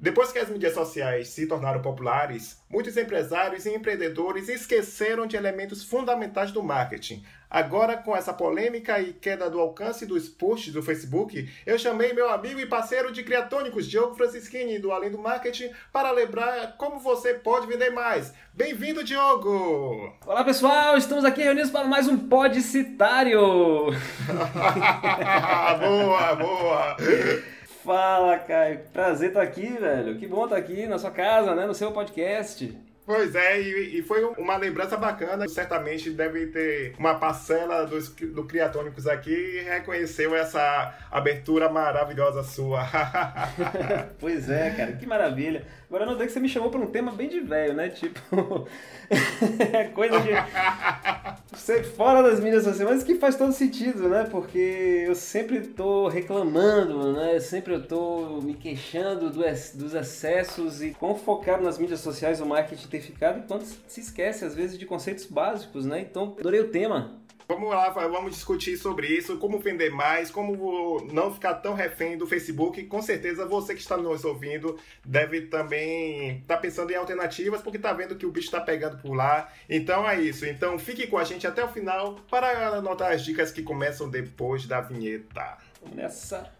Depois que as mídias sociais se tornaram populares, muitos empresários e empreendedores esqueceram de elementos fundamentais do marketing. Agora, com essa polêmica e queda do alcance dos posts do Facebook, eu chamei meu amigo e parceiro de criatônicos, Diogo Francischini, do Além do Marketing, para lembrar como você pode vender mais. Bem-vindo, Diogo! Olá, pessoal! Estamos aqui reunidos para mais um Podcitário! boa, boa! Fala, Caio. Prazer estar aqui, velho. Que bom estar aqui na sua casa, né? No seu podcast. Pois é, e, e, foi uma lembrança bacana. Certamente deve ter uma parcela dos, do Criatônicos aqui e reconheceu essa abertura maravilhosa sua. pois é, cara, que maravilha. Agora eu notei que você me chamou para um tema bem de velho, né? Tipo, coisa de. Fora das mídias sociais, mas que faz todo sentido, né? Porque eu sempre tô reclamando, né? Sempre eu tô me queixando do, dos excessos e quão focado nas mídias sociais o marketing tem ficado, enquanto se esquece às vezes de conceitos básicos, né? Então, adorei o tema. Vamos lá, vamos discutir sobre isso, como vender mais, como não ficar tão refém do Facebook. Com certeza você que está nos ouvindo deve também estar tá pensando em alternativas, porque está vendo que o bicho está pegando por lá. Então é isso. Então fique com a gente até o final para anotar as dicas que começam depois da vinheta. Vamos nessa.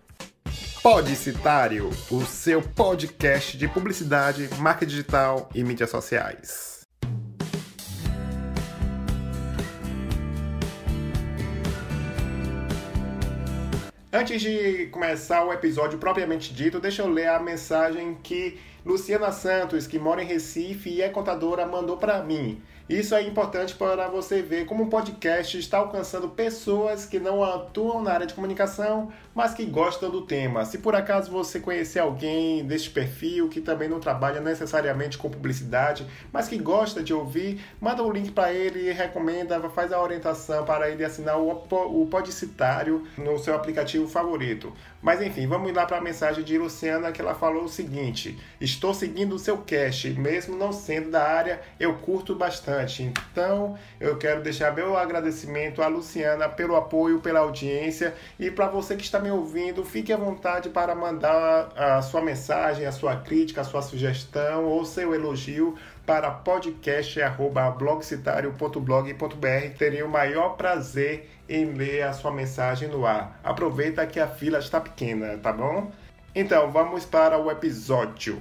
Podicitário, o seu podcast de publicidade, marca digital e mídias sociais. Antes de começar o episódio propriamente dito, deixa eu ler a mensagem que Luciana Santos, que mora em Recife e é contadora, mandou para mim. Isso é importante para você ver como o podcast está alcançando pessoas que não atuam na área de comunicação, mas que gostam do tema. Se por acaso você conhecer alguém deste perfil que também não trabalha necessariamente com publicidade, mas que gosta de ouvir, manda um link para ele, recomenda, faz a orientação para ele assinar o Podcitário no seu aplicativo favorito. Mas enfim, vamos lá para a mensagem de Luciana que ela falou o seguinte: Estou seguindo o seu cast, mesmo não sendo da área, eu curto bastante. Então, eu quero deixar meu agradecimento à Luciana pelo apoio, pela audiência e para você que está me ouvindo, fique à vontade para mandar a sua mensagem, a sua crítica, a sua sugestão ou seu elogio para podcast@blogcitario.blog.br. Teria o maior prazer em ler a sua mensagem no ar. Aproveita que a fila está pequena, tá bom? Então, vamos para o episódio.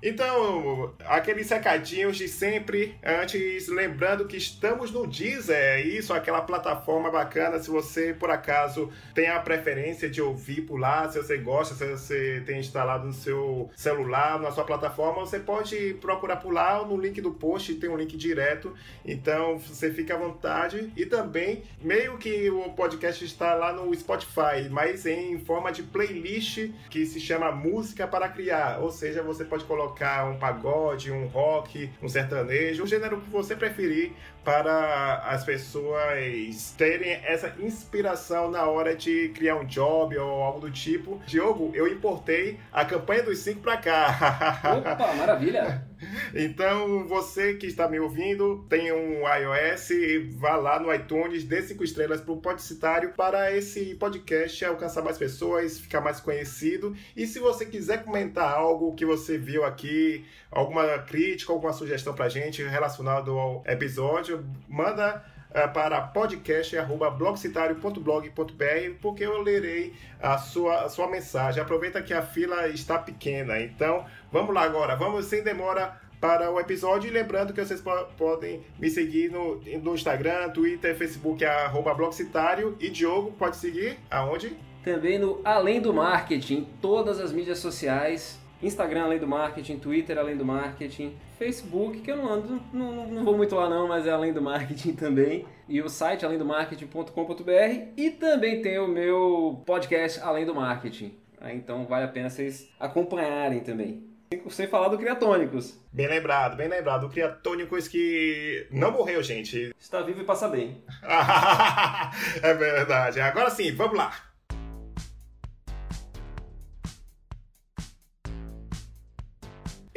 Então, aqueles recadinhos de sempre, antes lembrando que estamos no Deezer, é isso, aquela plataforma bacana, se você por acaso tem a preferência de ouvir por lá, se você gosta, se você tem instalado no seu celular, na sua plataforma, você pode procurar por lá, no link do post tem um link direto, então você fica à vontade. E também, meio que o podcast está lá no Spotify, mas em forma de playlist que se chama Música para Criar, ou seja, você pode colocar um pagode, um rock, um sertanejo, o gênero que você preferir para as pessoas terem essa inspiração na hora de criar um job ou algo do tipo. Diogo, eu importei a campanha dos cinco para cá. Opa, maravilha! Então, você que está me ouvindo, tem um iOS, vá lá no iTunes, dê cinco estrelas para o Podcitário para esse podcast alcançar mais pessoas, ficar mais conhecido. E se você quiser comentar algo que você viu aqui, alguma crítica, alguma sugestão para gente relacionado ao episódio, manda para podcast.blogcitario.blog.br porque eu lerei a sua, a sua mensagem. Aproveita que a fila está pequena. Então, vamos lá agora. Vamos sem demora para o episódio. E lembrando que vocês po podem me seguir no, no Instagram, Twitter, Facebook, arroba Blogcitário. E Diogo, pode seguir aonde? Também no Além do Marketing, todas as mídias sociais. Instagram Além do Marketing, Twitter Além do Marketing, Facebook, que eu não ando, não, não vou muito lá não, mas é Além do Marketing também. E o site além do marketing.com.br e também tem o meu podcast Além do Marketing. Então vale a pena vocês acompanharem também. Sem falar do Criatônicos. Bem lembrado, bem lembrado. O Criatônicos que não morreu, gente. Está vivo e passa bem. é verdade. Agora sim, vamos lá.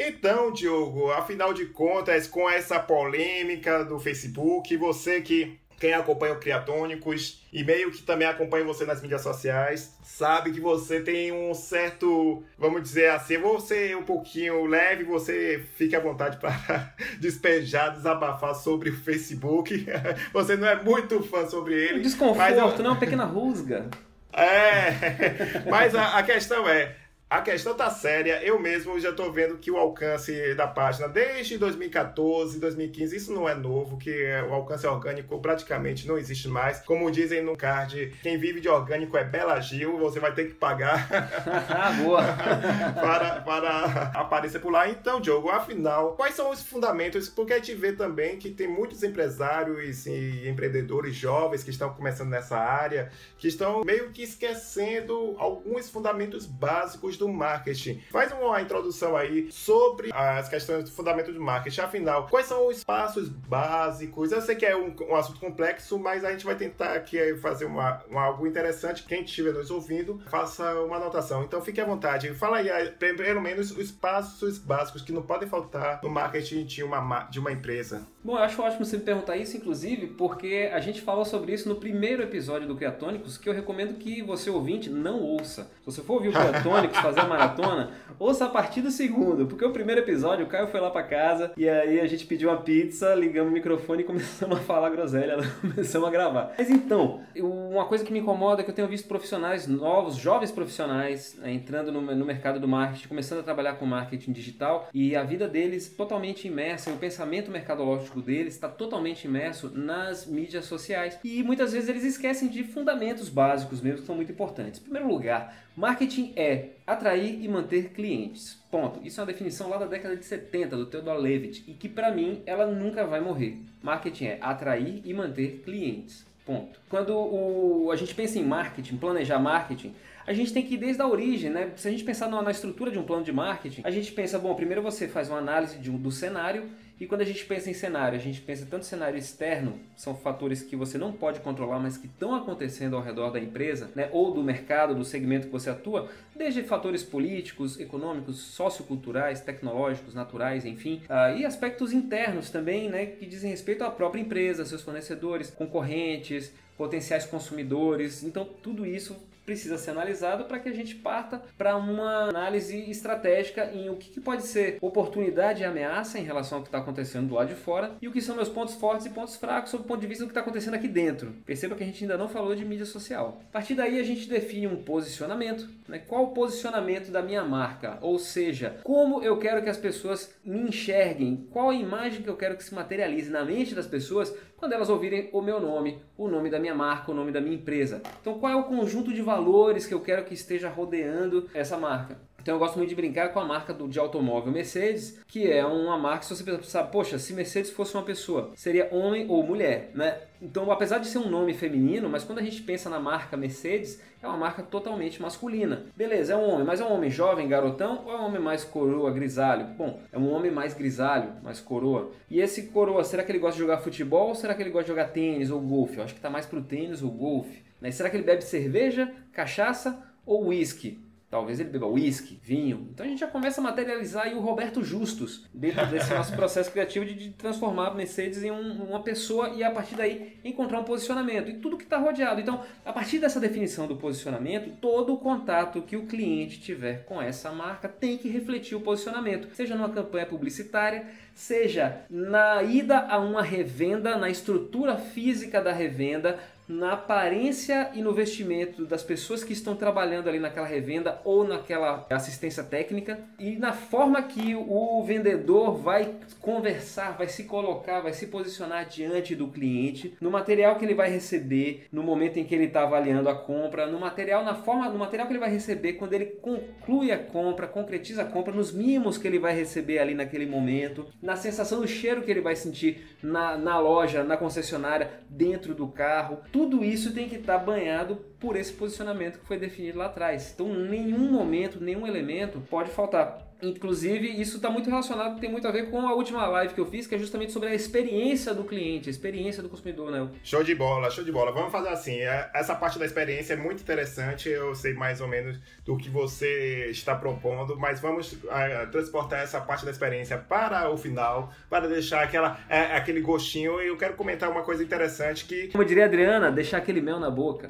Então, Diogo, afinal de contas, com essa polêmica do Facebook, você que quem acompanha o Criatônicos e meio que também acompanha você nas mídias sociais, sabe que você tem um certo, vamos dizer assim, você um pouquinho leve, você fique à vontade para despejar, desabafar sobre o Facebook. Você não é muito fã sobre ele. Um desconforto, mas eu... não é uma pequena rusga. É, mas a, a questão é, a questão tá séria. Eu mesmo já tô vendo que o alcance da página desde 2014, 2015, isso não é novo, que o alcance orgânico praticamente não existe mais. Como dizem no card, quem vive de orgânico é Bela Gil, você vai ter que pagar Boa. para, para aparecer por lá. Então, Diogo, afinal, quais são os fundamentos? Porque a gente vê também que tem muitos empresários e empreendedores jovens que estão começando nessa área, que estão meio que esquecendo alguns fundamentos básicos do marketing. Faz uma introdução aí sobre as questões do fundamento do marketing. Afinal, quais são os passos básicos? Eu sei que é um, um assunto complexo, mas a gente vai tentar aqui fazer uma, uma, algo interessante. Quem estiver nos ouvindo, faça uma anotação. Então fique à vontade. Fala aí, pelo menos, os passos básicos que não podem faltar no marketing de uma, de uma empresa. Bom, eu acho ótimo você me perguntar isso, inclusive, porque a gente falou sobre isso no primeiro episódio do Criatônicos, que eu recomendo que você, ouvinte, não ouça. Se você for ouvir o Criatônicos, fazer a maratona, ouça a partir do segundo, porque o primeiro episódio, o Caio foi lá para casa e aí a gente pediu uma pizza, ligamos o microfone e começamos a falar groselha, começamos a gravar. Mas então, uma coisa que me incomoda é que eu tenho visto profissionais novos, jovens profissionais, né, entrando no, no mercado do marketing, começando a trabalhar com marketing digital e a vida deles totalmente imersa, o pensamento mercadológico deles está totalmente imerso nas mídias sociais. E muitas vezes eles esquecem de fundamentos básicos mesmo que são muito importantes. Em primeiro lugar, marketing é atrair e manter clientes. Ponto. Isso é uma definição lá da década de 70 do Theodore Levitt e que para mim ela nunca vai morrer. Marketing é atrair e manter clientes. Ponto. Quando o, a gente pensa em marketing, planejar marketing, a gente tem que ir desde a origem, né? Se a gente pensar na, na estrutura de um plano de marketing, a gente pensa, bom, primeiro você faz uma análise de, do cenário e quando a gente pensa em cenário, a gente pensa tanto cenário externo, são fatores que você não pode controlar, mas que estão acontecendo ao redor da empresa, né, ou do mercado, do segmento que você atua, desde fatores políticos, econômicos, socioculturais, tecnológicos, naturais, enfim, uh, e aspectos internos também, né, que dizem respeito à própria empresa, seus fornecedores, concorrentes, potenciais consumidores. Então, tudo isso precisa ser analisado para que a gente parta para uma análise estratégica em o que, que, pode ser oportunidade e ameaça em relação ao que está acontecendo do lado de fora e o que são meus pontos fortes e pontos fracos sob o ponto de vista do que está acontecendo aqui dentro. Perceba que a gente ainda não falou de mídia social. A partir daí a gente define um posicionamento, né? qual o posicionamento da minha marca, ou seja, como eu quero que as pessoas me enxerguem, qual a imagem que eu quero que se materialize na mente das pessoas quando elas ouvirem o meu nome, o nome da minha marca, o nome da minha empresa. Então, qual é o conjunto de valores que eu quero que esteja rodeando essa marca? Então eu gosto muito de brincar com a marca do, de automóvel Mercedes, que é uma marca, se você pensar, poxa, se Mercedes fosse uma pessoa, seria homem ou mulher, né? Então, apesar de ser um nome feminino, mas quando a gente pensa na marca Mercedes, é uma marca totalmente masculina. Beleza, é um homem, mas é um homem jovem, garotão, ou é um homem mais coroa, grisalho? Bom, é um homem mais grisalho, mais coroa. E esse coroa, será que ele gosta de jogar futebol ou será que ele gosta de jogar tênis ou golfe? Eu acho que está mais pro tênis ou golfe. Né? Será que ele bebe cerveja, cachaça ou whisky? Talvez ele beba uísque, vinho. Então a gente já começa a materializar aí o Roberto Justus dentro desse nosso processo criativo de, de transformar a Mercedes em um, uma pessoa e a partir daí encontrar um posicionamento e tudo que está rodeado. Então, a partir dessa definição do posicionamento, todo o contato que o cliente tiver com essa marca tem que refletir o posicionamento, seja numa campanha publicitária, seja na ida a uma revenda, na estrutura física da revenda, na aparência e no vestimento das pessoas que estão trabalhando ali naquela revenda ou naquela assistência técnica e na forma que o vendedor vai conversar, vai se colocar, vai se posicionar diante do cliente, no material que ele vai receber, no momento em que ele está avaliando a compra, no material, na forma, no material que ele vai receber quando ele conclui a compra, concretiza a compra, nos mimos que ele vai receber ali naquele momento, na sensação do cheiro que ele vai sentir na, na loja, na concessionária, dentro do carro. Tudo isso tem que estar tá banhado por esse posicionamento que foi definido lá atrás. Então, nenhum momento, nenhum elemento pode faltar. Inclusive, isso está muito relacionado, tem muito a ver com a última live que eu fiz, que é justamente sobre a experiência do cliente, a experiência do consumidor, né? Show de bola, show de bola. Vamos fazer assim, é, essa parte da experiência é muito interessante, eu sei mais ou menos do que você está propondo, mas vamos uh, transportar essa parte da experiência para o final, para deixar aquela, uh, aquele gostinho, e eu quero comentar uma coisa interessante que... Como diria a Adriana, deixar aquele mel na boca.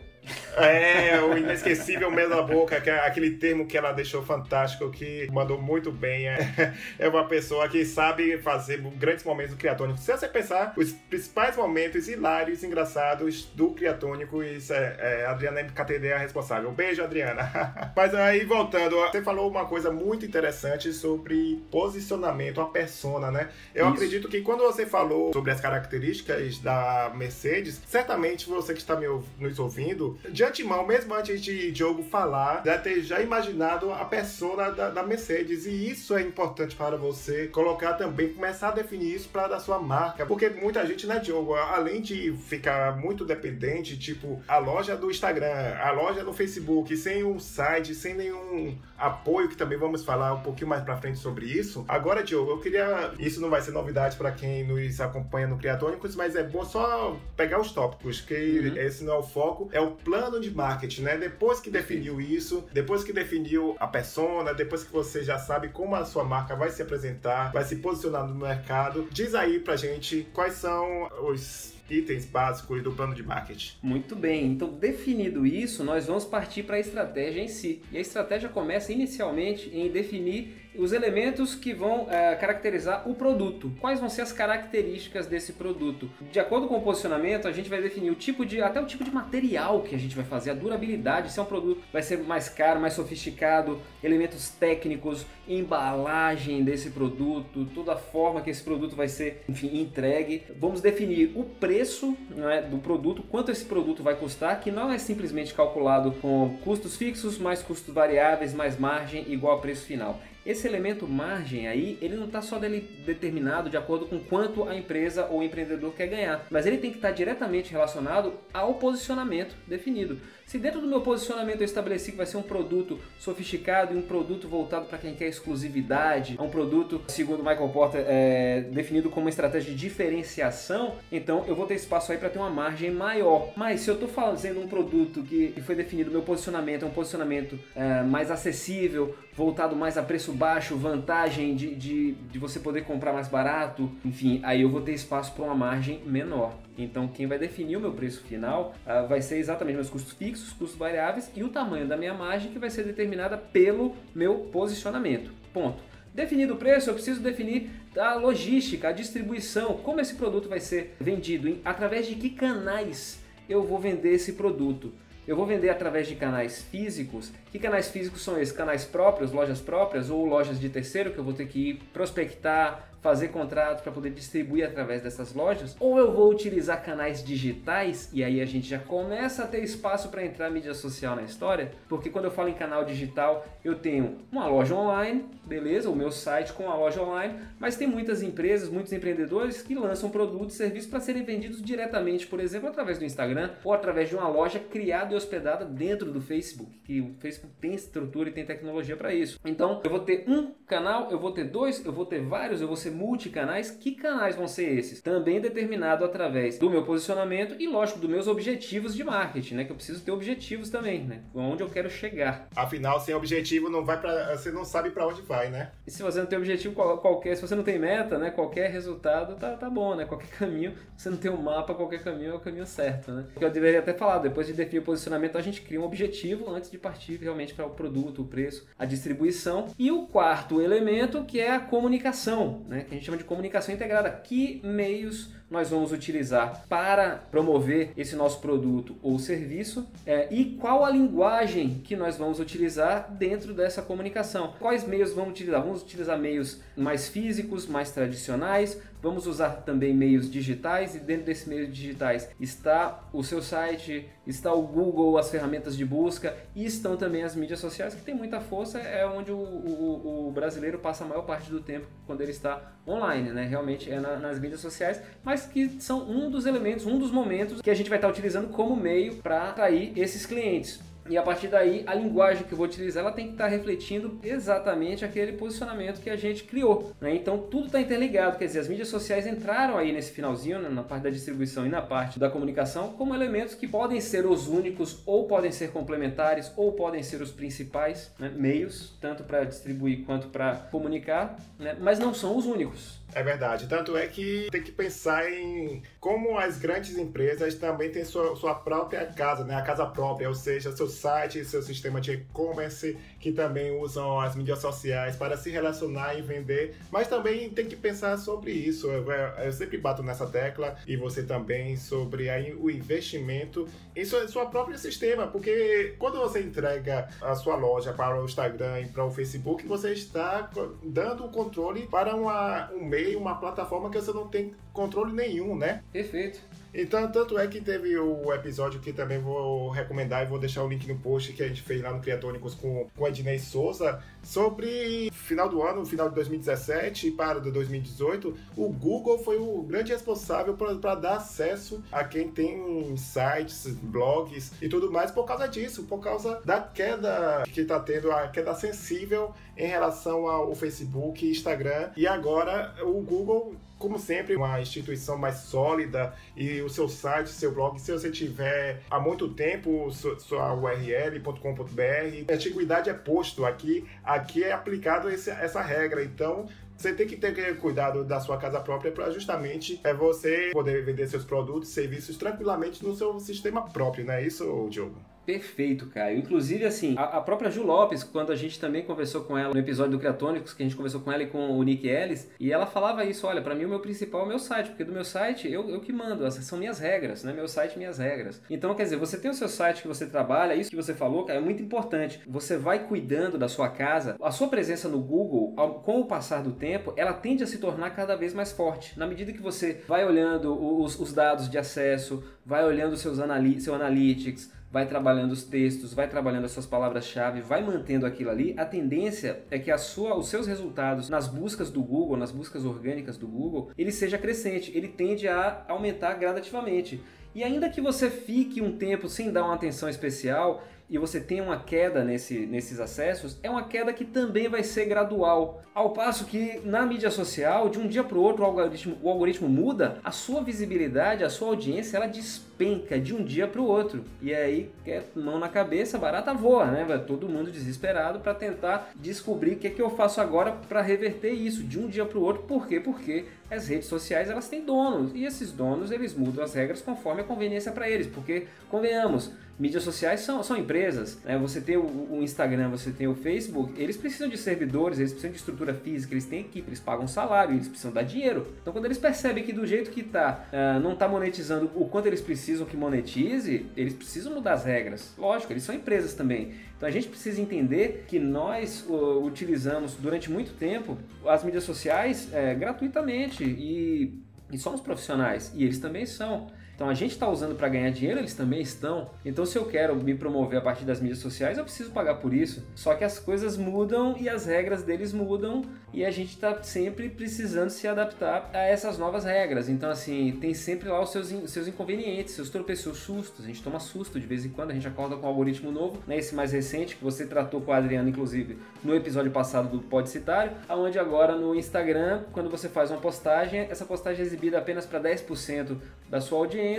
É, o inesquecível mel na boca, que é aquele termo que ela deixou fantástico, que mandou muito bem. É, é uma pessoa que sabe fazer grandes momentos do criatônico. Se você pensar, os principais momentos hilários, engraçados do criatônico, isso é, é Adriana MKTD é a responsável. Um beijo, Adriana. Mas aí, voltando, você falou uma coisa muito interessante sobre posicionamento, a persona, né? Eu isso. acredito que quando você falou sobre as características da Mercedes, certamente você que está me, nos ouvindo de antemão, mesmo antes de Diogo falar, deve ter já imaginado a persona da, da, Mercedes. E isso é importante para você colocar também, começar a definir isso para a sua marca. Porque muita gente, né, Diogo, além de ficar muito dependente, tipo, a loja do Instagram, a loja do Facebook, sem um site, sem nenhum apoio, que também vamos falar um pouquinho mais para frente sobre isso. Agora, Diogo, eu queria. Isso não vai ser novidade para quem nos acompanha no Criatônicos, mas é bom só pegar os tópicos, que uhum. esse não é o foco, é o plano de marketing, né? Depois que definiu isso, depois que definiu a persona, depois que você já sabe como a sua marca vai se apresentar, vai se posicionar no mercado, diz aí pra gente quais são os itens básicos do plano de marketing. Muito bem, então definido isso, nós vamos partir para a estratégia em si. E a estratégia começa inicialmente em definir os elementos que vão é, caracterizar o produto. Quais vão ser as características desse produto? De acordo com o posicionamento, a gente vai definir o tipo de até o tipo de material que a gente vai fazer, a durabilidade, se é um produto vai ser mais caro, mais sofisticado, elementos técnicos, embalagem desse produto, toda a forma que esse produto vai ser, enfim, entregue. Vamos definir o preço é, do produto, quanto esse produto vai custar, que não é simplesmente calculado com custos fixos mais custos variáveis mais margem igual a preço final. Esse elemento margem aí, ele não está só determinado de acordo com quanto a empresa ou o empreendedor quer ganhar, mas ele tem que estar tá diretamente relacionado ao posicionamento definido. Se dentro do meu posicionamento eu estabeleci que vai ser um produto sofisticado e um produto voltado para quem quer exclusividade, um produto, segundo Michael Porter, é, definido como uma estratégia de diferenciação, então eu vou ter espaço aí para ter uma margem maior. Mas se eu estou fazendo um produto que, que foi definido, meu posicionamento é um posicionamento é, mais acessível, voltado mais a preço baixo, vantagem de, de, de você poder comprar mais barato, enfim, aí eu vou ter espaço para uma margem menor. Então, quem vai definir o meu preço final uh, vai ser exatamente meus custos fixos, custos variáveis e o tamanho da minha margem que vai ser determinada pelo meu posicionamento. Ponto. Definido o preço, eu preciso definir a logística, a distribuição, como esse produto vai ser vendido, em, através de que canais eu vou vender esse produto. Eu vou vender através de canais físicos. Que canais físicos são esses? Canais próprios, lojas próprias ou lojas de terceiro que eu vou ter que prospectar, fazer contratos para poder distribuir através dessas lojas, ou eu vou utilizar canais digitais e aí a gente já começa a ter espaço para entrar mídia social na história, porque quando eu falo em canal digital, eu tenho uma loja online, beleza, o meu site com a loja online, mas tem muitas empresas, muitos empreendedores que lançam produtos e serviços para serem vendidos diretamente, por exemplo, através do Instagram ou através de uma loja criada e hospedada dentro do Facebook, que o Facebook tem estrutura e tem tecnologia para isso. Então, eu vou ter um canal, eu vou ter dois, eu vou ter vários, eu vou ser multicanais, que canais vão ser esses? Também determinado através do meu posicionamento e, lógico, dos meus objetivos de marketing, né? Que eu preciso ter objetivos também, né? Onde eu quero chegar. Afinal, sem objetivo não vai para, você não sabe para onde vai, né? E se você não tem objetivo qualquer, se você não tem meta, né? Qualquer resultado tá, tá bom, né? Qualquer caminho, você não tem um mapa, qualquer caminho é o caminho certo, né? Eu deveria até falar, depois de definir o posicionamento, a gente cria um objetivo antes de partir realmente para o produto, o preço, a distribuição. E o quarto elemento que é a comunicação, né? Que a gente chama de comunicação integrada. Que meios nós vamos utilizar para promover esse nosso produto ou serviço é, e qual a linguagem que nós vamos utilizar dentro dessa comunicação. Quais meios vamos utilizar? Vamos utilizar meios mais físicos, mais tradicionais, vamos usar também meios digitais e dentro desses meios digitais está o seu site, está o Google, as ferramentas de busca e estão também as mídias sociais que tem muita força, é onde o, o, o brasileiro passa a maior parte do tempo quando ele está online, né? Realmente é na, nas mídias sociais, mas mas que são um dos elementos, um dos momentos que a gente vai estar utilizando como meio para atrair esses clientes. E a partir daí, a linguagem que eu vou utilizar, ela tem que estar refletindo exatamente aquele posicionamento que a gente criou. Né? Então, tudo está interligado. Quer dizer, as mídias sociais entraram aí nesse finalzinho, né? na parte da distribuição e na parte da comunicação, como elementos que podem ser os únicos, ou podem ser complementares, ou podem ser os principais né? meios, tanto para distribuir quanto para comunicar, né? mas não são os únicos. É verdade. Tanto é que tem que pensar em como as grandes empresas também têm sua, sua própria casa, né? A casa própria, ou seja, seu site, seu sistema de e-commerce, que também usam as mídias sociais para se relacionar e vender. Mas também tem que pensar sobre isso. Eu, eu sempre bato nessa tecla e você também sobre aí, o investimento em seu, seu próprio sistema, porque quando você entrega a sua loja para o Instagram e para o Facebook, você está dando o controle para uma, um meio meio, uma plataforma que você não tem controle nenhum, né? Perfeito. Então, tanto é que teve o episódio que também vou recomendar e vou deixar o link no post que a gente fez lá no Criatônicos com, com Ednei Souza sobre final do ano, final de 2017 e para de 2018. O Google foi o grande responsável para dar acesso a quem tem sites, blogs e tudo mais por causa disso, por causa da queda que está tendo, a queda sensível em relação ao Facebook, Instagram e agora o Google como sempre, uma instituição mais sólida e o seu site, seu blog, se você tiver há muito tempo sua url.com.br, antiguidade é posto aqui, aqui é aplicado esse, essa regra. Então, você tem que ter cuidado da sua casa própria para justamente é você poder vender seus produtos e serviços tranquilamente no seu sistema próprio, não é isso, Diogo? Perfeito, Caio. Inclusive, assim, a, a, própria Ju Lopes, quando a gente também conversou com ela no episódio do Criatônicos, que a gente conversou com ela e com o Nick Ellis, e ela falava isso, olha, para mim o meu principal é o meu site, porque do meu site eu, eu que mando, essas são minhas regras, né? Meu site, minhas regras. Então, quer dizer, você tem o seu site que você trabalha, isso que você falou, cara, é muito importante. Você vai cuidando da sua casa, a sua presença no Google, ao, com o passar do tempo, ela tende a se tornar cada vez mais forte. Na medida que você vai olhando os, os dados de acesso, vai olhando seus anali seu analytics, vai trabalhando os textos, vai trabalhando as suas palavras-chave, vai mantendo aquilo ali, a tendência é que a sua, os seus resultados nas buscas do Google, nas buscas orgânicas do Google, ele seja crescente, ele tende a aumentar gradativamente. E ainda que você fique um tempo sem dar uma atenção especial, e você tem uma queda nesse, nesses acessos, é uma queda que também vai ser gradual. Ao passo que na mídia social, de um dia para o outro, o algoritmo, muda, a sua visibilidade, a sua audiência, ela despenca de um dia para o outro. E aí, é mão na cabeça, barata voa, né? Vai todo mundo desesperado para tentar descobrir o que é que eu faço agora para reverter isso de um dia para o outro. Por quê? Porque as redes sociais elas têm donos e esses donos eles mudam as regras conforme a conveniência para eles. Porque, convenhamos, mídias sociais são, são empresas. Né? Você tem o, o, Instagram, você tem o Facebook, eles precisam de servidores, eles precisam de estrutura física, eles têm equipe, eles pagam salário, eles precisam dar dinheiro. Então quando eles percebem que do jeito que está, uh, não está monetizando o quanto eles precisam que monetize, eles precisam mudar as regras. Lógico, eles são empresas também. Então a gente precisa entender que nós uh, utilizamos durante muito tempo as mídias sociais uh, gratuitamente e, e somos profissionais, e eles também são. Então a gente está usando para ganhar dinheiro, eles também estão. Então se eu quero me promover a partir das mídias sociais, eu preciso pagar por isso. Só que as coisas mudam e as regras deles mudam e a gente está sempre precisando se adaptar a essas novas regras. Então assim, tem sempre lá os seus, seus inconvenientes, seus tropeços, sustos. A gente toma susto de vez em quando, a gente acorda com um algoritmo novo, né? Esse mais recente que você tratou com a Adriana, inclusive, no episódio passado do Pode Citário, aonde agora no Instagram, quando você faz uma postagem, essa postagem é exibida apenas para 10% da sua audiência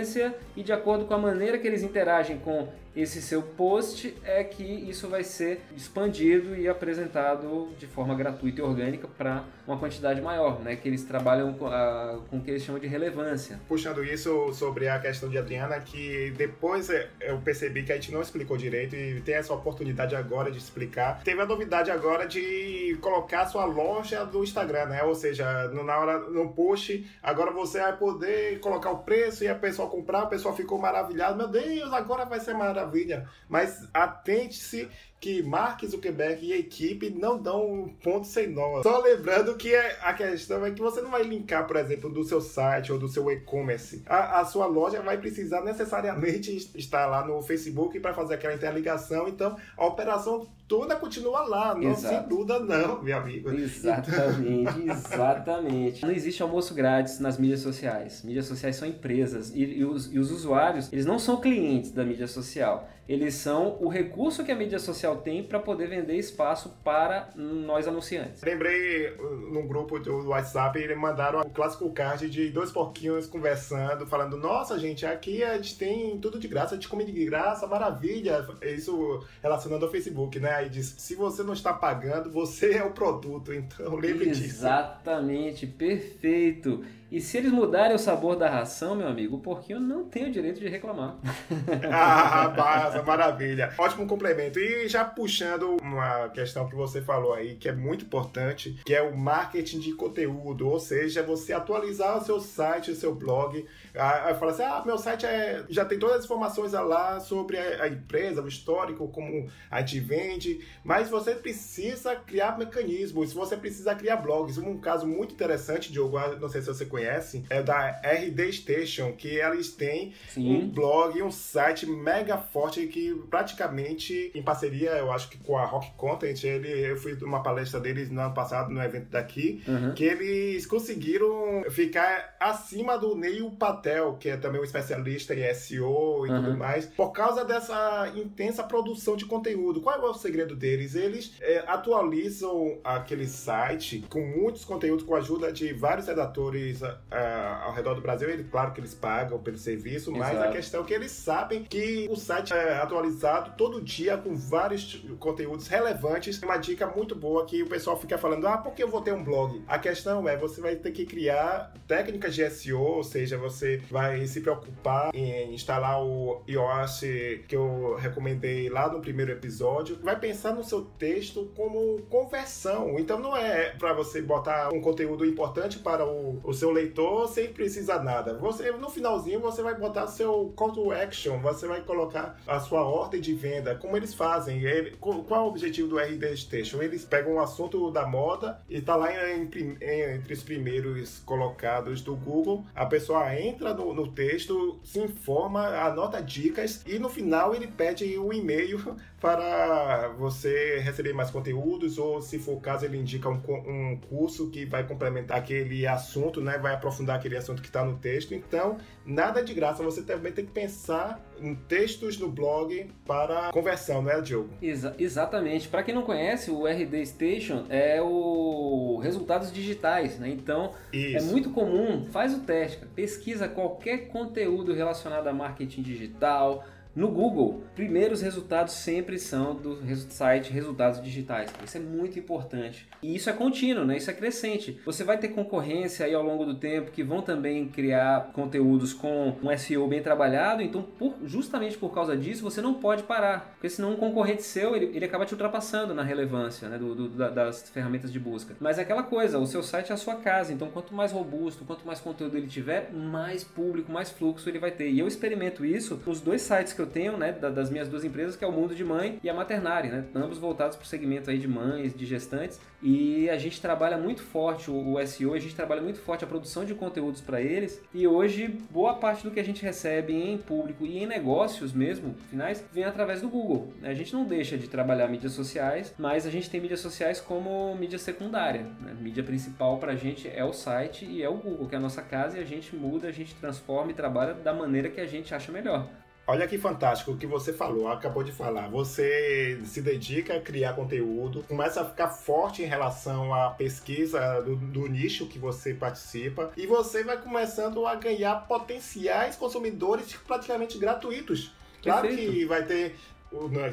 e de acordo com a maneira que eles interagem com esse seu post é que isso vai ser expandido e apresentado de forma gratuita e orgânica para uma quantidade maior, né? Que eles trabalham com, a, com o que eles chamam de relevância. Puxando isso sobre a questão de Adriana, que depois eu percebi que a gente não explicou direito e tem essa oportunidade agora de explicar. Teve a novidade agora de colocar a sua loja do Instagram, né? Ou seja, na hora no post, agora você vai poder colocar o preço e a pessoa comprar, a pessoa ficou maravilhada, meu Deus, agora vai ser maravilhoso maravilha, mas atente-se que Mark Zuckerberg e a equipe não dão um ponto sem nó. Só lembrando que é, a questão é que você não vai linkar, por exemplo, do seu site ou do seu e-commerce. A, a, sua loja vai precisar necessariamente estar lá no Facebook para fazer aquela interligação. Então, a operação toda continua lá. Não Exato. se iluda, não, meu amigo. Exatamente, então... exatamente. Não existe almoço grátis nas mídias sociais. Mídias sociais são empresas e, e, os, e os usuários, eles não são clientes da mídia social eles são o recurso que a mídia social tem para poder vender espaço para nós anunciantes. Lembrei uh, num grupo do WhatsApp, eles mandaram um clássico card de dois porquinhos conversando, falando: Nossa, gente, aqui a gente tem tudo de graça, a gente come de graça, maravilha. Isso relacionando ao Facebook, né? Aí diz: Se você não está pagando, você é o produto, então lembre disso. Exatamente, perfeito. E se eles mudarem o sabor da ração, meu amigo, o porquinho não tem o direito de reclamar. ah, rapaz, maravilha. Ótimo complemento. E já puxando uma questão que você falou aí, que é muito importante, que é o marketing de conteúdo, ou seja, você atualizar o seu site, o seu blog. Aí fala assim: ah, meu site é, já tem todas as informações lá sobre a, empresa, o histórico, como a gente vende, mas você precisa criar mecanismos, você precisa criar blogs. Um caso muito interessante, Diogo, não sei se você conhece conhecem, é da RD Station, que eles têm Sim. um blog, um site mega forte que praticamente em parceria, eu acho que com a Rock Content, ele, eu fui numa palestra deles no ano passado, no evento daqui, uhum. que eles conseguiram ficar acima do Neil Patel, que é também um especialista em SEO e uhum. tudo mais, por causa dessa intensa produção de conteúdo. Qual é o segredo deles? Eles é, atualizam aquele site com muitos conteúdos com a ajuda de vários redatores uh, ao redor do Brasil, ele, claro que eles pagam pelo serviço, mas Exato. a questão é que eles sabem que o site é atualizado todo dia com vários conteúdos relevantes. Uma dica muito boa que o pessoal fica falando: ah, por que eu vou ter um blog? A questão é, você vai ter que criar técnicas de SEO, ou seja, você vai se preocupar em instalar o iOS que eu recomendei lá no primeiro episódio. Vai pensar no seu texto como conversão. Então não é para você botar um conteúdo importante para o, o seu leitor sem precisar nada. Você no finalzinho você vai botar seu call to action, você vai colocar a sua ordem de venda, como eles fazem. Ele, qual é o objetivo do RD Station? Eles pegam um assunto da moda e tá lá em, em, entre os primeiros colocados do Google. A pessoa entra no, no texto, se informa, anota dicas e no final ele pede um e-mail para você receber mais conteúdos ou se for o caso ele indica um, um curso que vai complementar aquele assunto, né? Vai aprofundar aquele assunto que está no texto. Então, nada de graça. Você também tem que pensar em textos no blog para conversão, não é, Diogo? Exa exatamente. Para quem não conhece, o RD Station é o resultados digitais, né? Então, é Isso. é muito comum. Faz o teste, pesquisa qualquer conteúdo relacionado a marketing digital no Google, primeiros resultados sempre são do site resultados digitais. Isso é muito importante. E isso é contínuo, né? Isso é crescente. Você vai ter concorrência aí ao longo do tempo que vão também criar conteúdos com um SEO bem trabalhado. Então, por, justamente por causa disso, você não pode parar. Porque senão um concorrente seu, ele, ele acaba te ultrapassando na relevância né? do, do, das ferramentas de busca. Mas é aquela coisa, o seu site é a sua casa. Então, quanto mais robusto, quanto mais conteúdo ele tiver, mais público, mais fluxo ele vai ter. E eu experimento isso nos dois sites que eu tenho, né, das minhas duas empresas, que é o Mundo de Mãe e a Maternária, né, ambos voltados para o segmento aí de mães, de gestantes, e a gente trabalha muito forte o, o SEO, a gente trabalha muito forte a produção de conteúdos para eles, e hoje boa parte do que a gente recebe em público e em negócios mesmo, finais, vem através do Google. A gente não deixa de trabalhar mídias sociais, mas a gente tem mídias sociais como mídia secundária. Né? Mídia principal para a gente é o site e é o Google, que é a nossa casa, e a gente muda, a gente transforma e trabalha da maneira que a gente acha melhor. Olha que fantástico o que você falou, acabou de falar. Você se dedica a criar conteúdo, começa a ficar forte em relação à pesquisa do, do, nicho que você participa e você vai começando a ganhar potenciais consumidores praticamente gratuitos. Claro Perfeito. que vai ter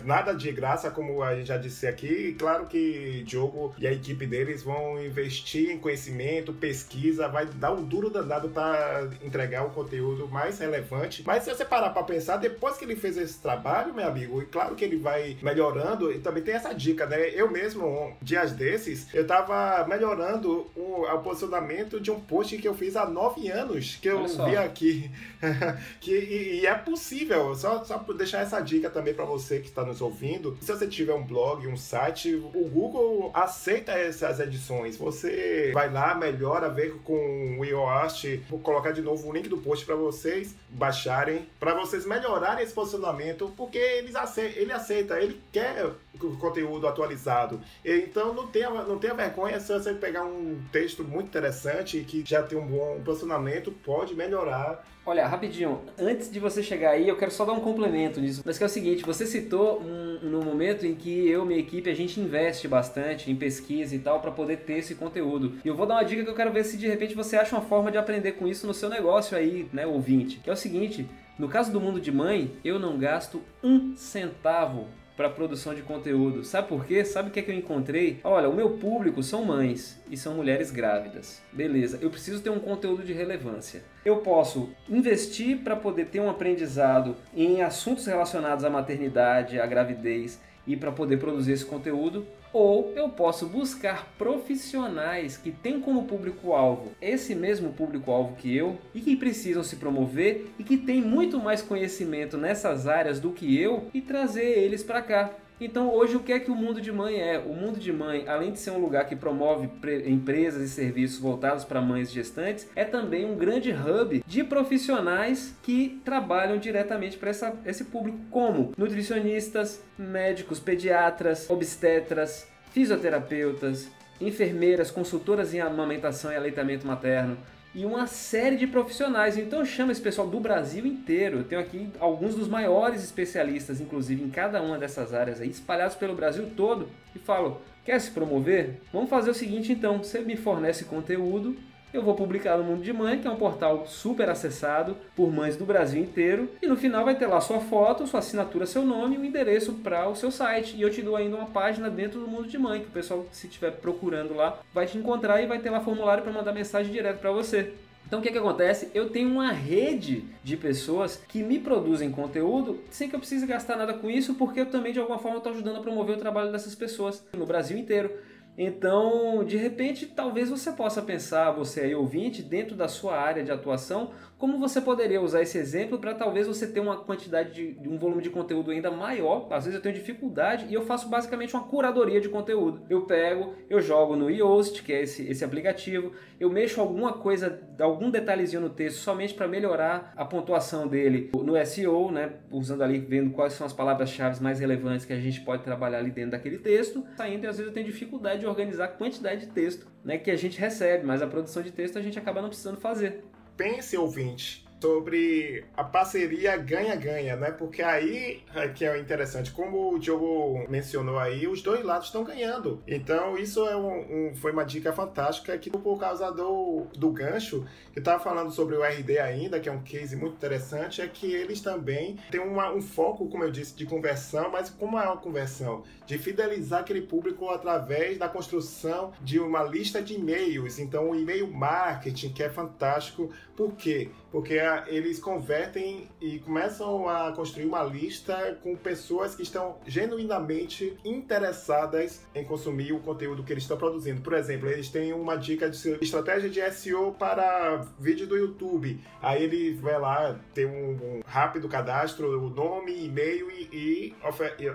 nada de graça, como a gente já disse aqui. Claro que Diogo e a equipe deles vão investir em conhecimento, pesquisa, vai dar um duro danado para entregar o conteúdo mais relevante. Mas se você parar para pensar, depois que ele fez esse trabalho, meu amigo, e claro que ele vai melhorando, e também tem essa dica, né? Eu mesmo, dias desses, eu tava melhorando o, o posicionamento de um post que eu fiz há nove anos, que eu vi aqui. que, e, e, é possível, só, só deixar essa dica também para você você que está nos ouvindo, se você tiver um blog, um site, o Google aceita essas edições. Você vai lá, melhora, vê com o IOAST, vou colocar de novo o link do post para vocês baixarem, para vocês melhorarem esse posicionamento, porque eles aceitam, ele aceita, ele quer o conteúdo atualizado. Então não tenha, não tenha vergonha se você pegar um texto muito interessante que já tem um bom posicionamento, pode melhorar Olha, rapidinho, antes de você chegar aí, eu quero só dar um complemento nisso. Mas que é o seguinte, você citou um, no momento em que eu minha equipe, a gente investe bastante em pesquisa e tal para poder ter esse conteúdo. E eu vou dar uma dica que eu quero ver se de repente você acha uma forma de aprender com isso no seu negócio aí, né, ouvinte. Que é o seguinte, no caso do mundo de mãe, eu não gasto um centavo para produção de conteúdo. Sabe por quê? Sabe o que é que eu encontrei? Olha, o meu público são mães e são mulheres grávidas. Beleza, eu preciso ter um conteúdo de relevância. Eu posso investir para poder ter um aprendizado em assuntos relacionados à maternidade, à gravidez e para poder produzir esse conteúdo, ou eu posso buscar profissionais que têm como público-alvo esse mesmo público-alvo que eu e que precisam se promover e que têm muito mais conhecimento nessas áreas do que eu e trazer eles para cá. Então hoje o que é que o mundo de mãe é? O mundo de mãe, além de ser um lugar que promove empresas e serviços voltados para mães gestantes, é também um grande hub de profissionais que trabalham diretamente para esse público, como nutricionistas, médicos, pediatras, obstetras, fisioterapeutas, enfermeiras, consultoras em amamentação e aleitamento materno, e uma série de profissionais. Então chama esse pessoal do Brasil inteiro. Eu tenho aqui alguns dos maiores especialistas, inclusive em cada uma dessas áreas aí, espalhados pelo Brasil todo, e falo: quer se promover? Vamos fazer o seguinte então: você me fornece conteúdo eu vou publicar no Mundo de Mãe, que é um portal super acessado por mães do Brasil inteiro, e no final vai ter lá sua foto, sua assinatura, seu nome e o endereço para o seu site. E eu te dou ainda uma página dentro do Mundo de Mãe, que o pessoal, se estiver procurando lá, vai te encontrar e vai ter lá formulário para mandar mensagem direto para você. Então o que, que acontece? Eu tenho uma rede de pessoas que me produzem conteúdo sem que eu precise gastar nada com isso, porque eu também de alguma forma estou ajudando a promover o trabalho dessas pessoas no Brasil inteiro. Então, de repente, talvez você possa pensar, você aí ouvinte, dentro da sua área de atuação, como você poderia usar esse exemplo para talvez você ter uma quantidade de, um volume de conteúdo ainda maior? Às vezes eu tenho dificuldade e eu faço basicamente uma curadoria de conteúdo. Eu pego, eu jogo no Yoast, que é esse, esse aplicativo, eu mexo alguma coisa, algum detalhezinho no texto somente para melhorar a pontuação dele no SEO, né? Usando ali, vendo quais são as palavras-chave mais relevantes que a gente pode trabalhar ali dentro daquele texto. Saindo às vezes eu tenho dificuldade de organizar a quantidade de texto né, que a gente recebe, mas a produção de texto a gente acaba não precisando fazer pense, ouvinte, sobre a parceria ganha-ganha, né? Porque aí é que é interessante, como o Diogo mencionou aí, os dois lados estão ganhando. Então isso é um, um, foi uma dica fantástica que por causa do, do gancho, que estava falando sobre o RD ainda, que é um case muito interessante, é que eles também têm uma, um foco, como eu disse, de conversão, mas como é uma conversão? De fidelizar aquele público através da construção de uma lista de e-mails. Então o e-mail marketing, que é fantástico. Por quê? Porque eles convertem e começam a construir uma lista com pessoas que estão genuinamente interessadas em consumir o conteúdo que eles estão produzindo. Por exemplo, eles têm uma dica de estratégia de SEO para vídeo do YouTube. Aí ele vai lá, tem um, rápido cadastro, o nome, e-mail e, e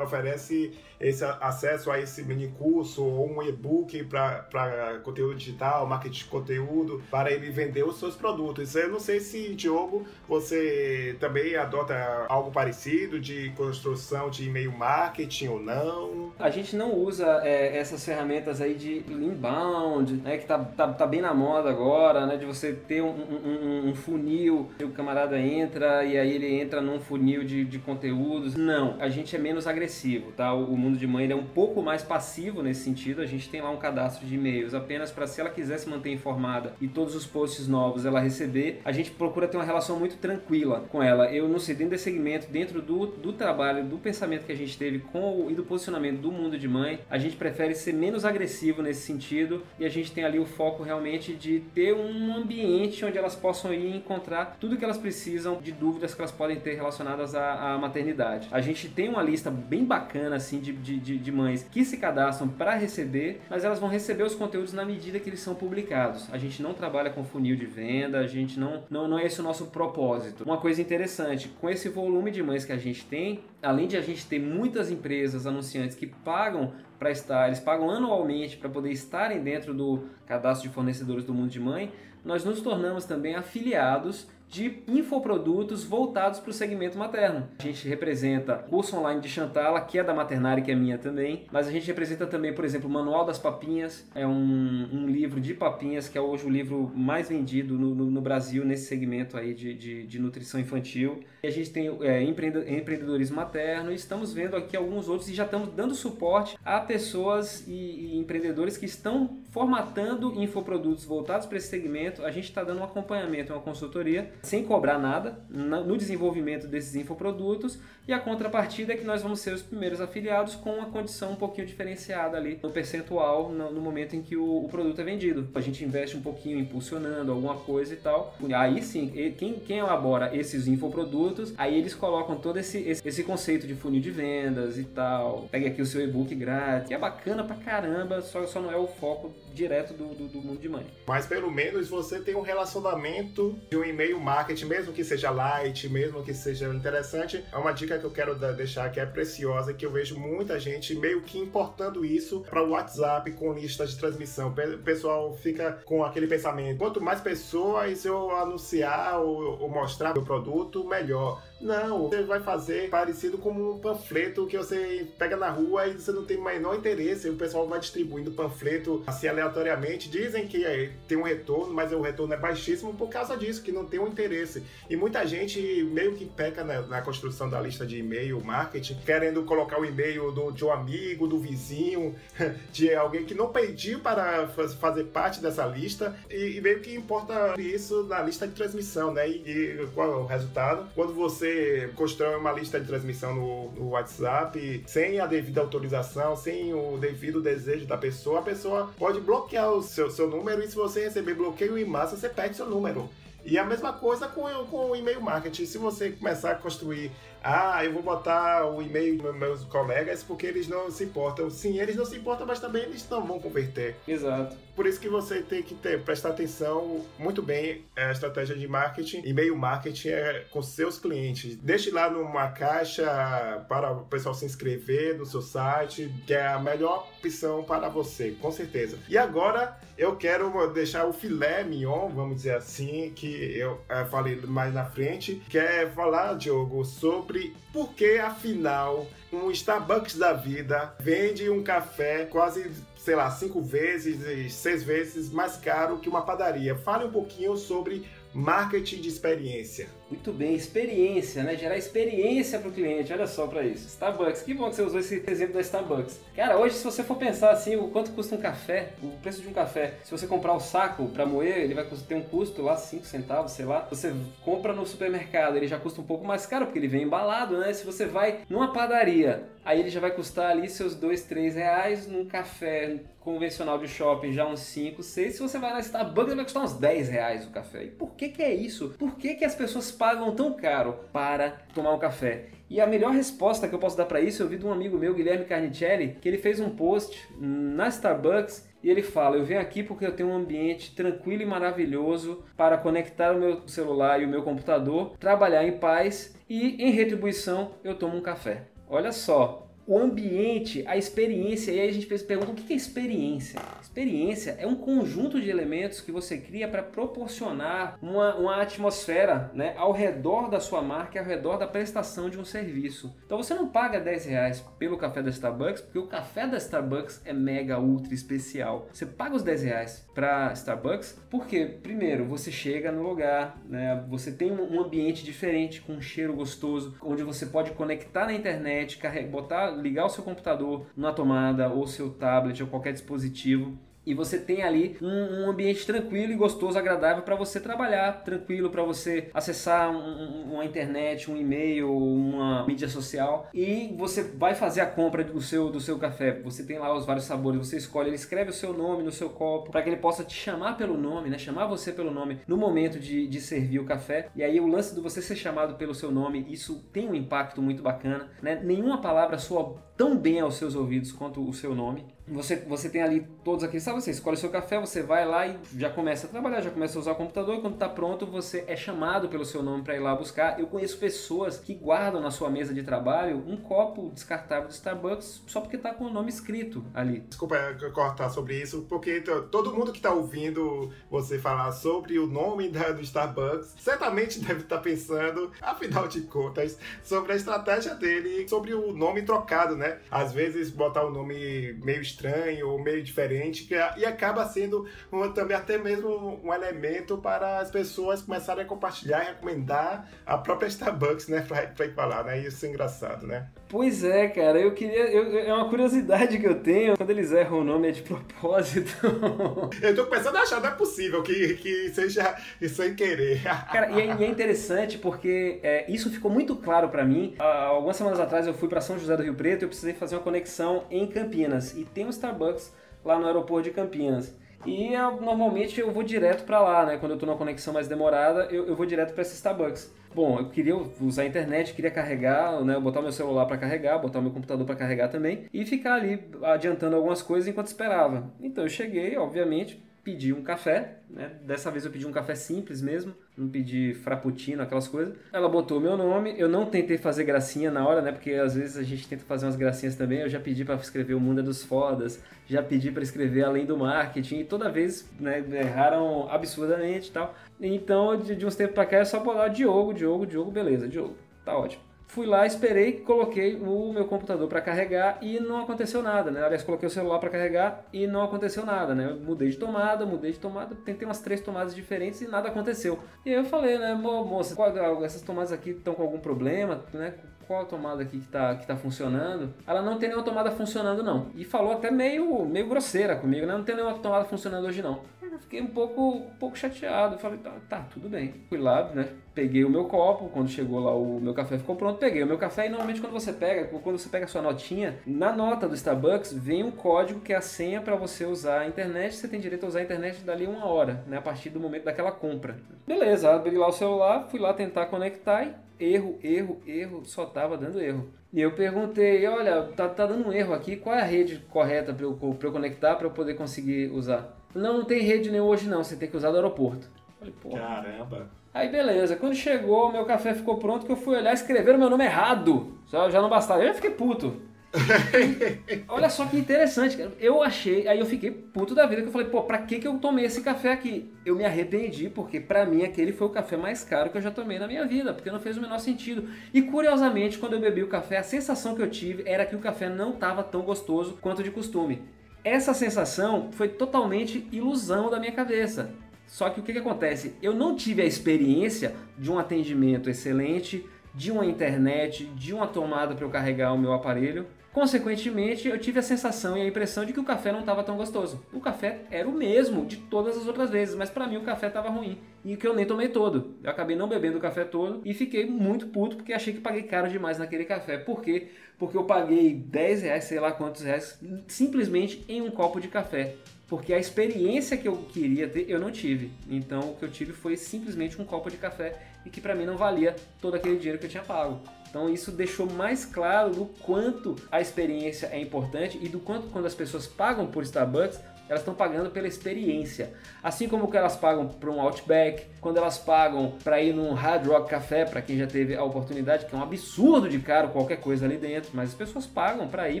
oferece esse acesso a esse mini curso ou um e-book para conteúdo digital, marketing de conteúdo, para ele vender os seus produtos. Eu não sei se, Diogo, você também adota algo parecido de construção de e-mail marketing ou não? A gente não usa é, essas ferramentas aí de inbound, né, que tá, tá, tá, bem na moda agora, né, de você ter um, um, um funil, o camarada entra e aí ele entra num funil de, de conteúdos. Não, a gente é menos agressivo, tá? O, o mundo de mãe é um pouco mais passivo nesse sentido. A gente tem lá um cadastro de e-mails apenas para se ela quiser se manter informada e todos os posts novos ela receber. A gente procura ter uma relação muito tranquila com ela. Eu não sei, dentro desse segmento, dentro do, do trabalho, do pensamento que a gente teve com o, e do posicionamento do mundo de mãe. A gente prefere ser menos agressivo nesse sentido e a gente tem ali o foco realmente de ter um ambiente onde elas possam ir encontrar tudo que elas precisam de dúvidas que elas podem ter relacionadas à, à maternidade. A gente tem uma lista bem bacana assim de, de, de mães que se cadastram para receber, mas elas vão receber os conteúdos na medida que eles são publicados. A gente não trabalha com funil de venda, a gente não, não, não é esse o nosso propósito. Uma coisa interessante, com esse volume de mães que a gente tem, além de a gente ter muitas empresas anunciantes que pagam para estar, eles pagam anualmente para poder estarem dentro do cadastro de fornecedores do mundo de mãe, nós nos tornamos também afiliados de infoprodutos voltados para o segmento materno. A gente representa curso online de Chantala, que é da Maternária, que é minha também, mas a gente representa também, por exemplo, o Manual das Papinhas, é um, um livro de papinhas, que é hoje o livro mais vendido no, no, no Brasil nesse segmento aí de, de, de, nutrição infantil. E a gente tem é, empreendedorismo materno e estamos vendo aqui alguns outros e já estamos dando suporte a pessoas e, e empreendedores que estão formatando infoprodutos voltados para esse segmento. A gente está dando um acompanhamento, uma consultoria sem cobrar nada no desenvolvimento desses infoprodutos e a contrapartida é que nós vamos ser os primeiros afiliados com uma condição um pouquinho diferenciada ali no percentual no, momento em que o, produto é vendido. A gente investe um pouquinho impulsionando alguma coisa e tal. Aí sim, quem, quem elabora esses infoprodutos, aí eles colocam todo esse, esse, conceito de funil de vendas e tal. Pega aqui o seu e-book grátis, que é bacana pra caramba, só, só não é o foco direto do, do, do mundo de money. Mas pelo menos você tem um relacionamento de um e-mail marketing, mesmo que seja light, mesmo que seja interessante. É uma dica que eu quero deixar que é preciosa, que eu vejo muita gente meio que importando isso para o WhatsApp com listas de transmissão. O pessoal fica com aquele pensamento: quanto mais pessoas eu anunciar ou, ou mostrar meu produto, melhor. Não, você vai fazer parecido como um panfleto que você pega na rua e você não tem o menor interesse. O pessoal vai distribuindo panfleto assim aleatoriamente. Dizem que é, tem um retorno, mas o retorno é baixíssimo por causa disso, que não tem um interesse. E muita gente meio que peca na, na construção da lista de e-mail marketing, querendo colocar o e-mail do, de um amigo, do vizinho, de alguém que não pediu para fazer parte dessa lista. E, e meio que importa isso na lista de transmissão, né? E, e qual é o resultado? Quando você constrói uma lista de transmissão no, no, WhatsApp sem a devida autorização, sem o devido desejo da pessoa, a pessoa pode bloquear o seu, seu número e se você receber bloqueio em massa, você perde seu número. E a mesma coisa com, com o e-mail marketing. Se você começar a construir ah, eu vou botar o e-mail dos meus colegas porque eles não se importam. Sim, eles não se importam, mas também eles não vão converter. Exato. Por isso que você tem que ter, prestar atenção muito bem a estratégia de marketing. E-mail marketing é com seus clientes. Deixe lá numa caixa para o pessoal se inscrever no seu site, que é a melhor opção para você, com certeza. E agora eu quero deixar o filé mignon, vamos dizer assim, que eu é, falei mais na frente, que é falar, Diogo, sobre sobre por que, afinal, um Starbucks da vida vende um café quase, sei lá, cinco vezes, seis vezes mais caro que uma padaria. Fale um pouquinho sobre marketing de experiência. Muito bem, experiência, né? Gerar experiência para o cliente. Olha só para isso. Starbucks, que bom que você usou esse exemplo da Starbucks. Cara, hoje se você for pensar assim, o quanto custa um café, o preço de um café, se você comprar o saco para moer, ele vai ter um custo lá 5 centavos, sei lá. Você compra no supermercado, ele já custa um pouco mais caro porque ele vem embalado, né? Se você vai numa padaria, aí ele já vai custar ali seus 2, 3 reais, num café convencional de shopping já uns 5, 6. Se você vai na Starbucks, ele vai custar uns 10 reais o café. E por que que é isso? Por que que as pessoas pagam tão caro para tomar um café? E a melhor resposta que eu posso dar para isso, eu vi de um amigo meu, Guilherme Carnicelli, que ele fez um post na Starbucks e ele fala: Eu venho aqui porque eu tenho um ambiente tranquilo e maravilhoso para conectar o meu celular e o meu computador, trabalhar em paz e, em retribuição, eu tomo um café. Olha só, o ambiente, a experiência, e aí a gente pergunta o que é experiência? Experiência é um conjunto de elementos que você cria para proporcionar uma, uma atmosfera né, ao redor da sua marca, ao redor da prestação de um serviço. Então você não paga 10 reais pelo café da Starbucks, porque o café da Starbucks é mega ultra especial. Você paga os 10 reais para Starbucks porque, primeiro, você chega no lugar, né, você tem um ambiente diferente, com um cheiro gostoso, onde você pode conectar na internet, botar, ligar o seu computador na tomada ou seu tablet ou qualquer dispositivo e você tem ali um, um ambiente tranquilo e gostoso, agradável para você trabalhar, tranquilo para você acessar um, uma internet, um e-mail, uma mídia social e você vai fazer a compra do seu, do seu café. Você tem lá os vários sabores, você escolhe, ele escreve o seu nome no seu copo para que ele possa te chamar pelo nome, né? Chamar você pelo nome no momento de, de servir o café. E aí o lance de você ser chamado pelo seu nome, isso tem um impacto muito bacana, né? Nenhuma palavra soa tão bem aos seus ouvidos quanto o seu nome. Você, você tem ali todos aqueles, sabe, você escolhe seu café, você vai lá e já começa a trabalhar, já começa a usar o computador e quando está pronto você é chamado pelo seu nome para ir lá buscar. Eu conheço pessoas que guardam na sua mesa de trabalho um copo descartável do Starbucks só porque está com o nome escrito ali. Desculpa cortar sobre isso, porque todo mundo que está ouvindo você falar sobre o nome da, do Starbucks certamente deve estar tá pensando, afinal de contas, sobre a estratégia dele, sobre o nome trocado, né? Às vezes botar o um nome meio estranho ou meio diferente que, e acaba sendo também até mesmo um elemento para as pessoas começarem a compartilhar e recomendar a própria Starbucks, né, para falar, né? Isso é engraçado, né? Pois é, cara, eu queria. Eu, é uma curiosidade que eu tenho. Quando eles erram o nome é de propósito. eu tô começando a achar, não é possível que, que seja sem querer. cara, e é, e é interessante porque é, isso ficou muito claro para mim. Há algumas semanas atrás eu fui para São José do Rio Preto e eu precisei fazer uma conexão em Campinas. E tem um Starbucks lá no aeroporto de Campinas. E eu, normalmente eu vou direto para lá, né? Quando eu tô numa conexão mais demorada, eu, eu vou direto para esse Starbucks. Bom, eu queria usar a internet, queria carregar, né, botar meu celular para carregar, botar meu computador para carregar também e ficar ali adiantando algumas coisas enquanto esperava. Então eu cheguei, obviamente, pedi um café, né? Dessa vez eu pedi um café simples mesmo, não pedi frappuccino, aquelas coisas. Ela botou o meu nome, eu não tentei fazer gracinha na hora, né? Porque às vezes a gente tenta fazer umas gracinhas também. Eu já pedi para escrever o mundo é dos fodas, já pedi para escrever além do marketing e toda vez, né, erraram absurdamente e tal. Então, de, de uns tempos para cá é só botar Diogo, Diogo, Diogo, beleza, Diogo. Tá ótimo. Fui lá, esperei, coloquei o meu computador para carregar e não aconteceu nada, né? Aliás, coloquei o celular para carregar e não aconteceu nada, né? Mudei de tomada, mudei de tomada, tentei umas três tomadas diferentes e nada aconteceu. E aí eu falei, né, moça, essas tomadas aqui estão com algum problema, né? Qual a tomada aqui que tá, que tá funcionando? Ela não tem nenhuma tomada funcionando, não. E falou até meio, meio grosseira comigo, né? Não tem nenhuma tomada funcionando hoje, não eu fiquei um pouco, um pouco chateado. Falei, tá, tá, tudo bem. Fui lá, né? Peguei o meu copo, quando chegou lá o meu café ficou pronto, peguei o meu café e normalmente quando você pega, quando você pega a sua notinha, na nota do Starbucks vem um código que é a senha para você usar a internet. Você tem direito a usar a internet dali uma hora, né? A partir do momento daquela compra. Beleza, abri lá o celular, fui lá tentar conectar e erro, erro, erro, só tava dando erro. E eu perguntei, olha, tá, tá dando um erro aqui, qual é a rede correta para eu, pra eu conectar para eu poder conseguir usar? Não, não tem rede nenhum hoje não, você tem que usar do aeroporto. Falei, pô. Caramba. Aí beleza, quando chegou, meu café ficou pronto, que eu fui olhar, escreveram meu nome errado. Já, já não bastava, eu já fiquei puto. Olha só que interessante, eu achei, aí eu fiquei puto da vida, que eu falei, pô, pra que que eu tomei esse café aqui? Eu me arrependi, porque pra mim aquele foi o café mais caro que eu já tomei na minha vida, porque não fez o menor sentido. E curiosamente, quando eu bebi o café, a sensação que eu tive era que o café não estava tão gostoso quanto de costume. Essa sensação foi totalmente ilusão da minha cabeça. Só que o que, que acontece? Eu não tive a experiência de um atendimento excelente, de uma internet, de uma tomada para eu carregar o meu aparelho. Consequentemente, eu tive a sensação e a impressão de que o café não estava tão gostoso. O café era o mesmo de todas as outras vezes, mas para mim o café estava ruim e que eu nem tomei todo. Eu acabei não bebendo o café todo e fiquei muito puto porque achei que paguei caro demais naquele café. Por quê? Porque eu paguei 10 reais, sei lá quantos reais, simplesmente em um copo de café porque a experiência que eu queria ter eu não tive. Então o que eu tive foi simplesmente um copo de café e que para mim não valia todo aquele dinheiro que eu tinha pago. Então isso deixou mais claro do quanto a experiência é importante e do quanto quando as pessoas pagam por Starbucks, elas estão pagando pela experiência. Assim como que elas pagam para um Outback, quando elas pagam para ir num Hard Rock Café, para quem já teve a oportunidade, que é um absurdo de caro qualquer coisa ali dentro, mas as pessoas pagam para ir,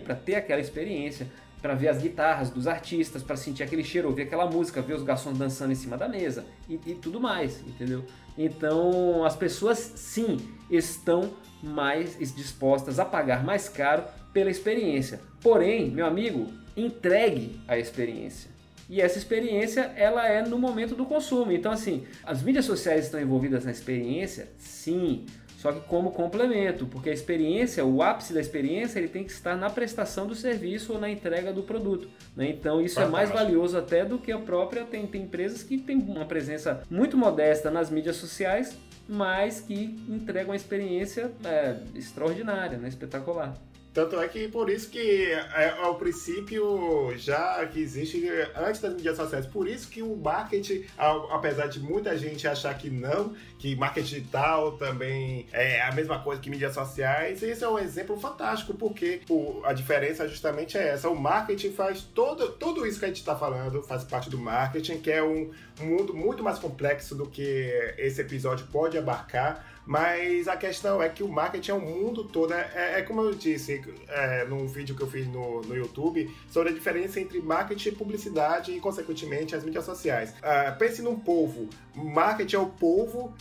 para ter aquela experiência para ver as guitarras dos artistas, para sentir aquele cheiro, ouvir aquela música, ver os garçons dançando em cima da mesa e, e, tudo mais, entendeu? Então as pessoas sim estão mais dispostas a pagar mais caro pela experiência. Porém, meu amigo, entregue a experiência. E essa experiência ela é no momento do consumo. Então assim, as mídias sociais estão envolvidas na experiência, sim. Só que como complemento, porque a experiência, o ápice da experiência, ele tem que estar na prestação do serviço ou na entrega do produto. Né? Então isso Fantástico. é mais valioso até do que a própria. Tem, tem empresas que têm uma presença muito modesta nas mídias sociais, mas que entregam uma experiência é, extraordinária, né? espetacular. Tanto é que por isso que é, ao princípio já que existe antes das mídias sociais, por isso que o marketing, apesar de muita gente achar que não, que marketing digital também é a mesma coisa que mídias sociais, esse é um exemplo fantástico, porque a diferença justamente é essa. O marketing faz todo, tudo isso que a gente está falando, faz parte do marketing, que é um mundo muito mais complexo do que esse episódio pode abarcar mas a questão é que o marketing é um mundo todo. É, é como eu disse é, num vídeo que eu fiz no, no YouTube sobre a diferença entre marketing e publicidade e, consequentemente, as mídias sociais. Uh, pense num povo. Marketing é o povo,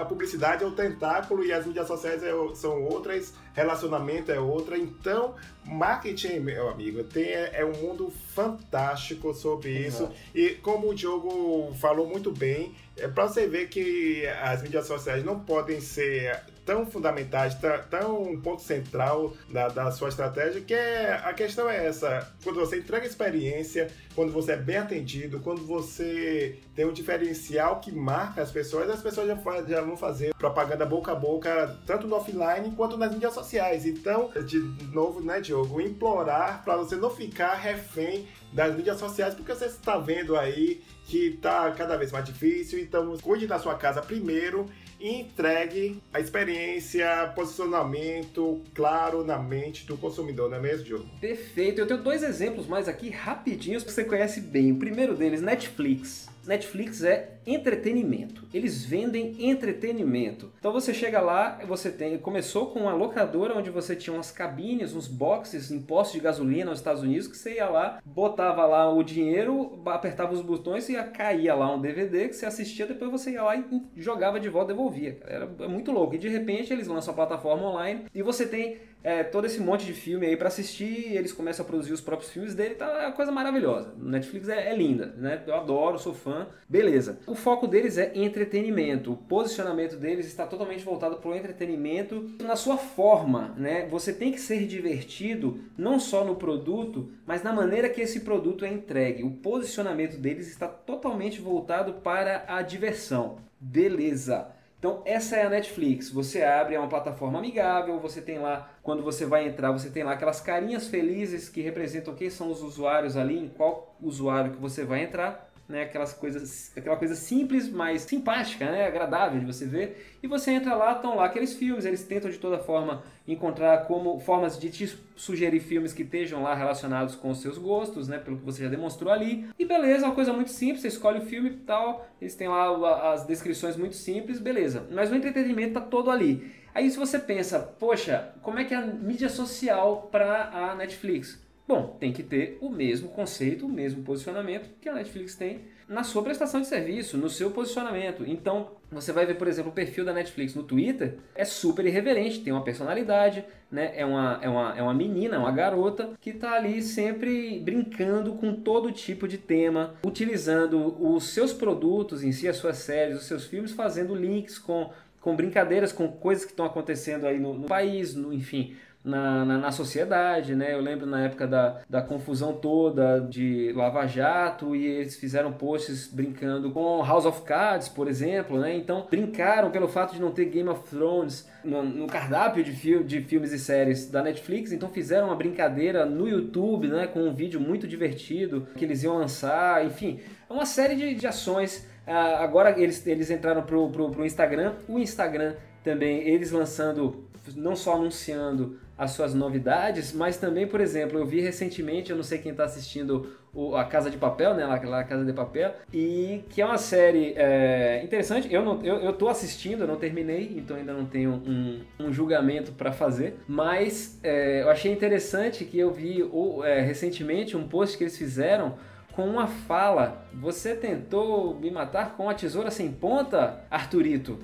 a publicidade é o tentáculo e as mídias sociais é, são outras, relacionamento é outra. Então, marketing, meu amigo, tem, é um mundo fantástico sobre isso. E como o Diogo falou muito bem, é para você ver que as mídias sociais não podem ser tão fundamentais, tão um ponto central da, da sua estratégia, que é a questão é essa. Quando você entrega experiência, quando você é bem atendido, quando você tem um diferencial que marca as pessoas, as pessoas já, já vão fazer propaganda boca a boca, tanto no offline quanto nas mídias sociais. Então, de novo, né, Diogo, implorar para você não ficar refém das mídias sociais, porque você está vendo aí que está cada vez mais difícil. Então, cuide da sua casa primeiro entregue a experiência, posicionamento claro na mente do consumidor, não é mesmo, Diogo? Perfeito. Eu tenho dois exemplos mais aqui rapidinhos que você conhece bem. O primeiro deles, Netflix. Netflix é entretenimento. Eles vendem entretenimento. Então você chega lá, você tem, começou com uma locadora onde você tinha umas cabines, uns boxes em postos de gasolina nos Estados Unidos que você ia lá, botava lá o dinheiro, apertava os botões e caía lá um DVD que você assistia, depois você ia lá e jogava de volta, devolvia. Era muito louco. E de repente eles lançam a plataforma online e você tem é, todo esse monte de filme aí para assistir, eles começam a produzir os próprios filmes dele, tá é uma coisa maravilhosa. Netflix é, é, linda, né? Eu adoro, sou fã, beleza. O foco deles é entretenimento, o posicionamento deles está totalmente voltado para o entretenimento na sua forma, né? Você tem que ser divertido não só no produto, mas na maneira que esse produto é entregue. O posicionamento deles está totalmente voltado para a diversão. Beleza. Então essa é a Netflix. Você abre, é uma plataforma amigável, você tem lá, quando você vai entrar, você tem lá aquelas carinhas felizes que representam quem são os usuários ali, em qual usuário que você vai entrar né? Aquelas coisas, aquela coisa simples, mas simpática, né? Agradável de você ver. E você entra lá, estão lá aqueles filmes, eles tentam de toda forma encontrar como formas de te sugerir filmes que estejam lá relacionados com os seus gostos, né? Pelo que você já demonstrou ali. E beleza, uma coisa muito simples, você escolhe o filme e tal, eles têm lá as descrições muito simples, beleza. Mas o entretenimento tá todo ali. Aí se você pensa, poxa, como é que é a mídia social para a Netflix? Bom, tem que ter o mesmo conceito, o mesmo posicionamento que a Netflix tem na sua prestação de serviço, no seu posicionamento. Então, você vai ver, por exemplo, o perfil da Netflix no Twitter é super irreverente, tem uma personalidade, né? É uma, é uma, é uma menina, uma garota que está ali sempre brincando com todo tipo de tema, utilizando os seus produtos em si, as suas séries, os seus filmes, fazendo links com, com brincadeiras, com coisas que estão acontecendo aí no, no país, no, enfim, na, na, na, sociedade, né? Eu lembro na época da, da confusão toda de Lava Jato e eles fizeram posts brincando com House of Cards, por exemplo, né? Então brincaram pelo fato de não ter Game of Thrones no, no cardápio de, fil de filmes e séries da Netflix, então fizeram uma brincadeira no YouTube, né? Com um vídeo muito divertido que eles iam lançar, enfim, uma série de, de ações. Uh, agora eles, eles entraram pro, pro, pro Instagram, o Instagram também, eles lançando, não só anunciando as suas novidades, mas também, por exemplo, eu vi recentemente, eu não sei quem está assistindo o, a Casa de Papel, né, lá, Casa de Papel, e que é uma série é, interessante. Eu não, eu, eu tô assistindo, eu não terminei, então ainda não tenho um, um julgamento para fazer, mas é, eu achei interessante que eu vi o, é, recentemente um post que eles fizeram com uma fala: "Você tentou me matar com a tesoura sem ponta, Arturito?"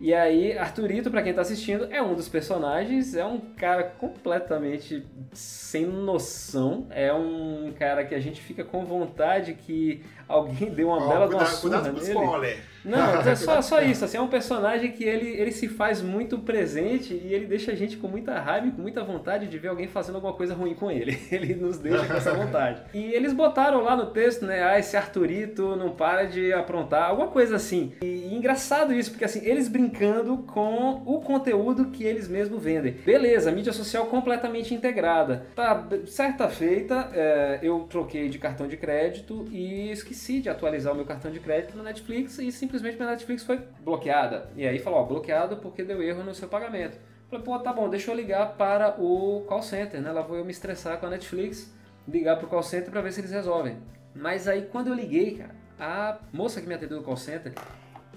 E aí, Arthurito, para quem tá assistindo, é um dos personagens, é um cara completamente sem noção, é um cara que a gente fica com vontade que alguém dê uma oh, bela cuidado, uma surra nele. Spoiler. Não, é só, só isso, assim, é um personagem que ele, ele se faz muito presente e ele deixa a gente com muita raiva e com muita vontade de ver alguém fazendo alguma coisa ruim com ele. Ele nos deixa com essa vontade. E eles botaram lá no texto, né, ah, esse Arthurito não para de aprontar, alguma coisa assim. E, e engraçado isso, porque assim, eles brincando com o conteúdo que eles mesmos vendem. Beleza, mídia social completamente integrada. Tá, certa feita, é, eu troquei de cartão de crédito e esqueci de atualizar o meu cartão de crédito na Netflix e simplesmente minha Netflix foi bloqueada. E aí falou, ó, bloqueado porque deu erro no seu pagamento. Falei, pô, tá bom, deixa eu ligar para o call center, né? Lá vou eu me estressar com a Netflix, ligar para o call center para ver se eles resolvem. Mas aí quando eu liguei, cara, a moça que me atendeu no call center,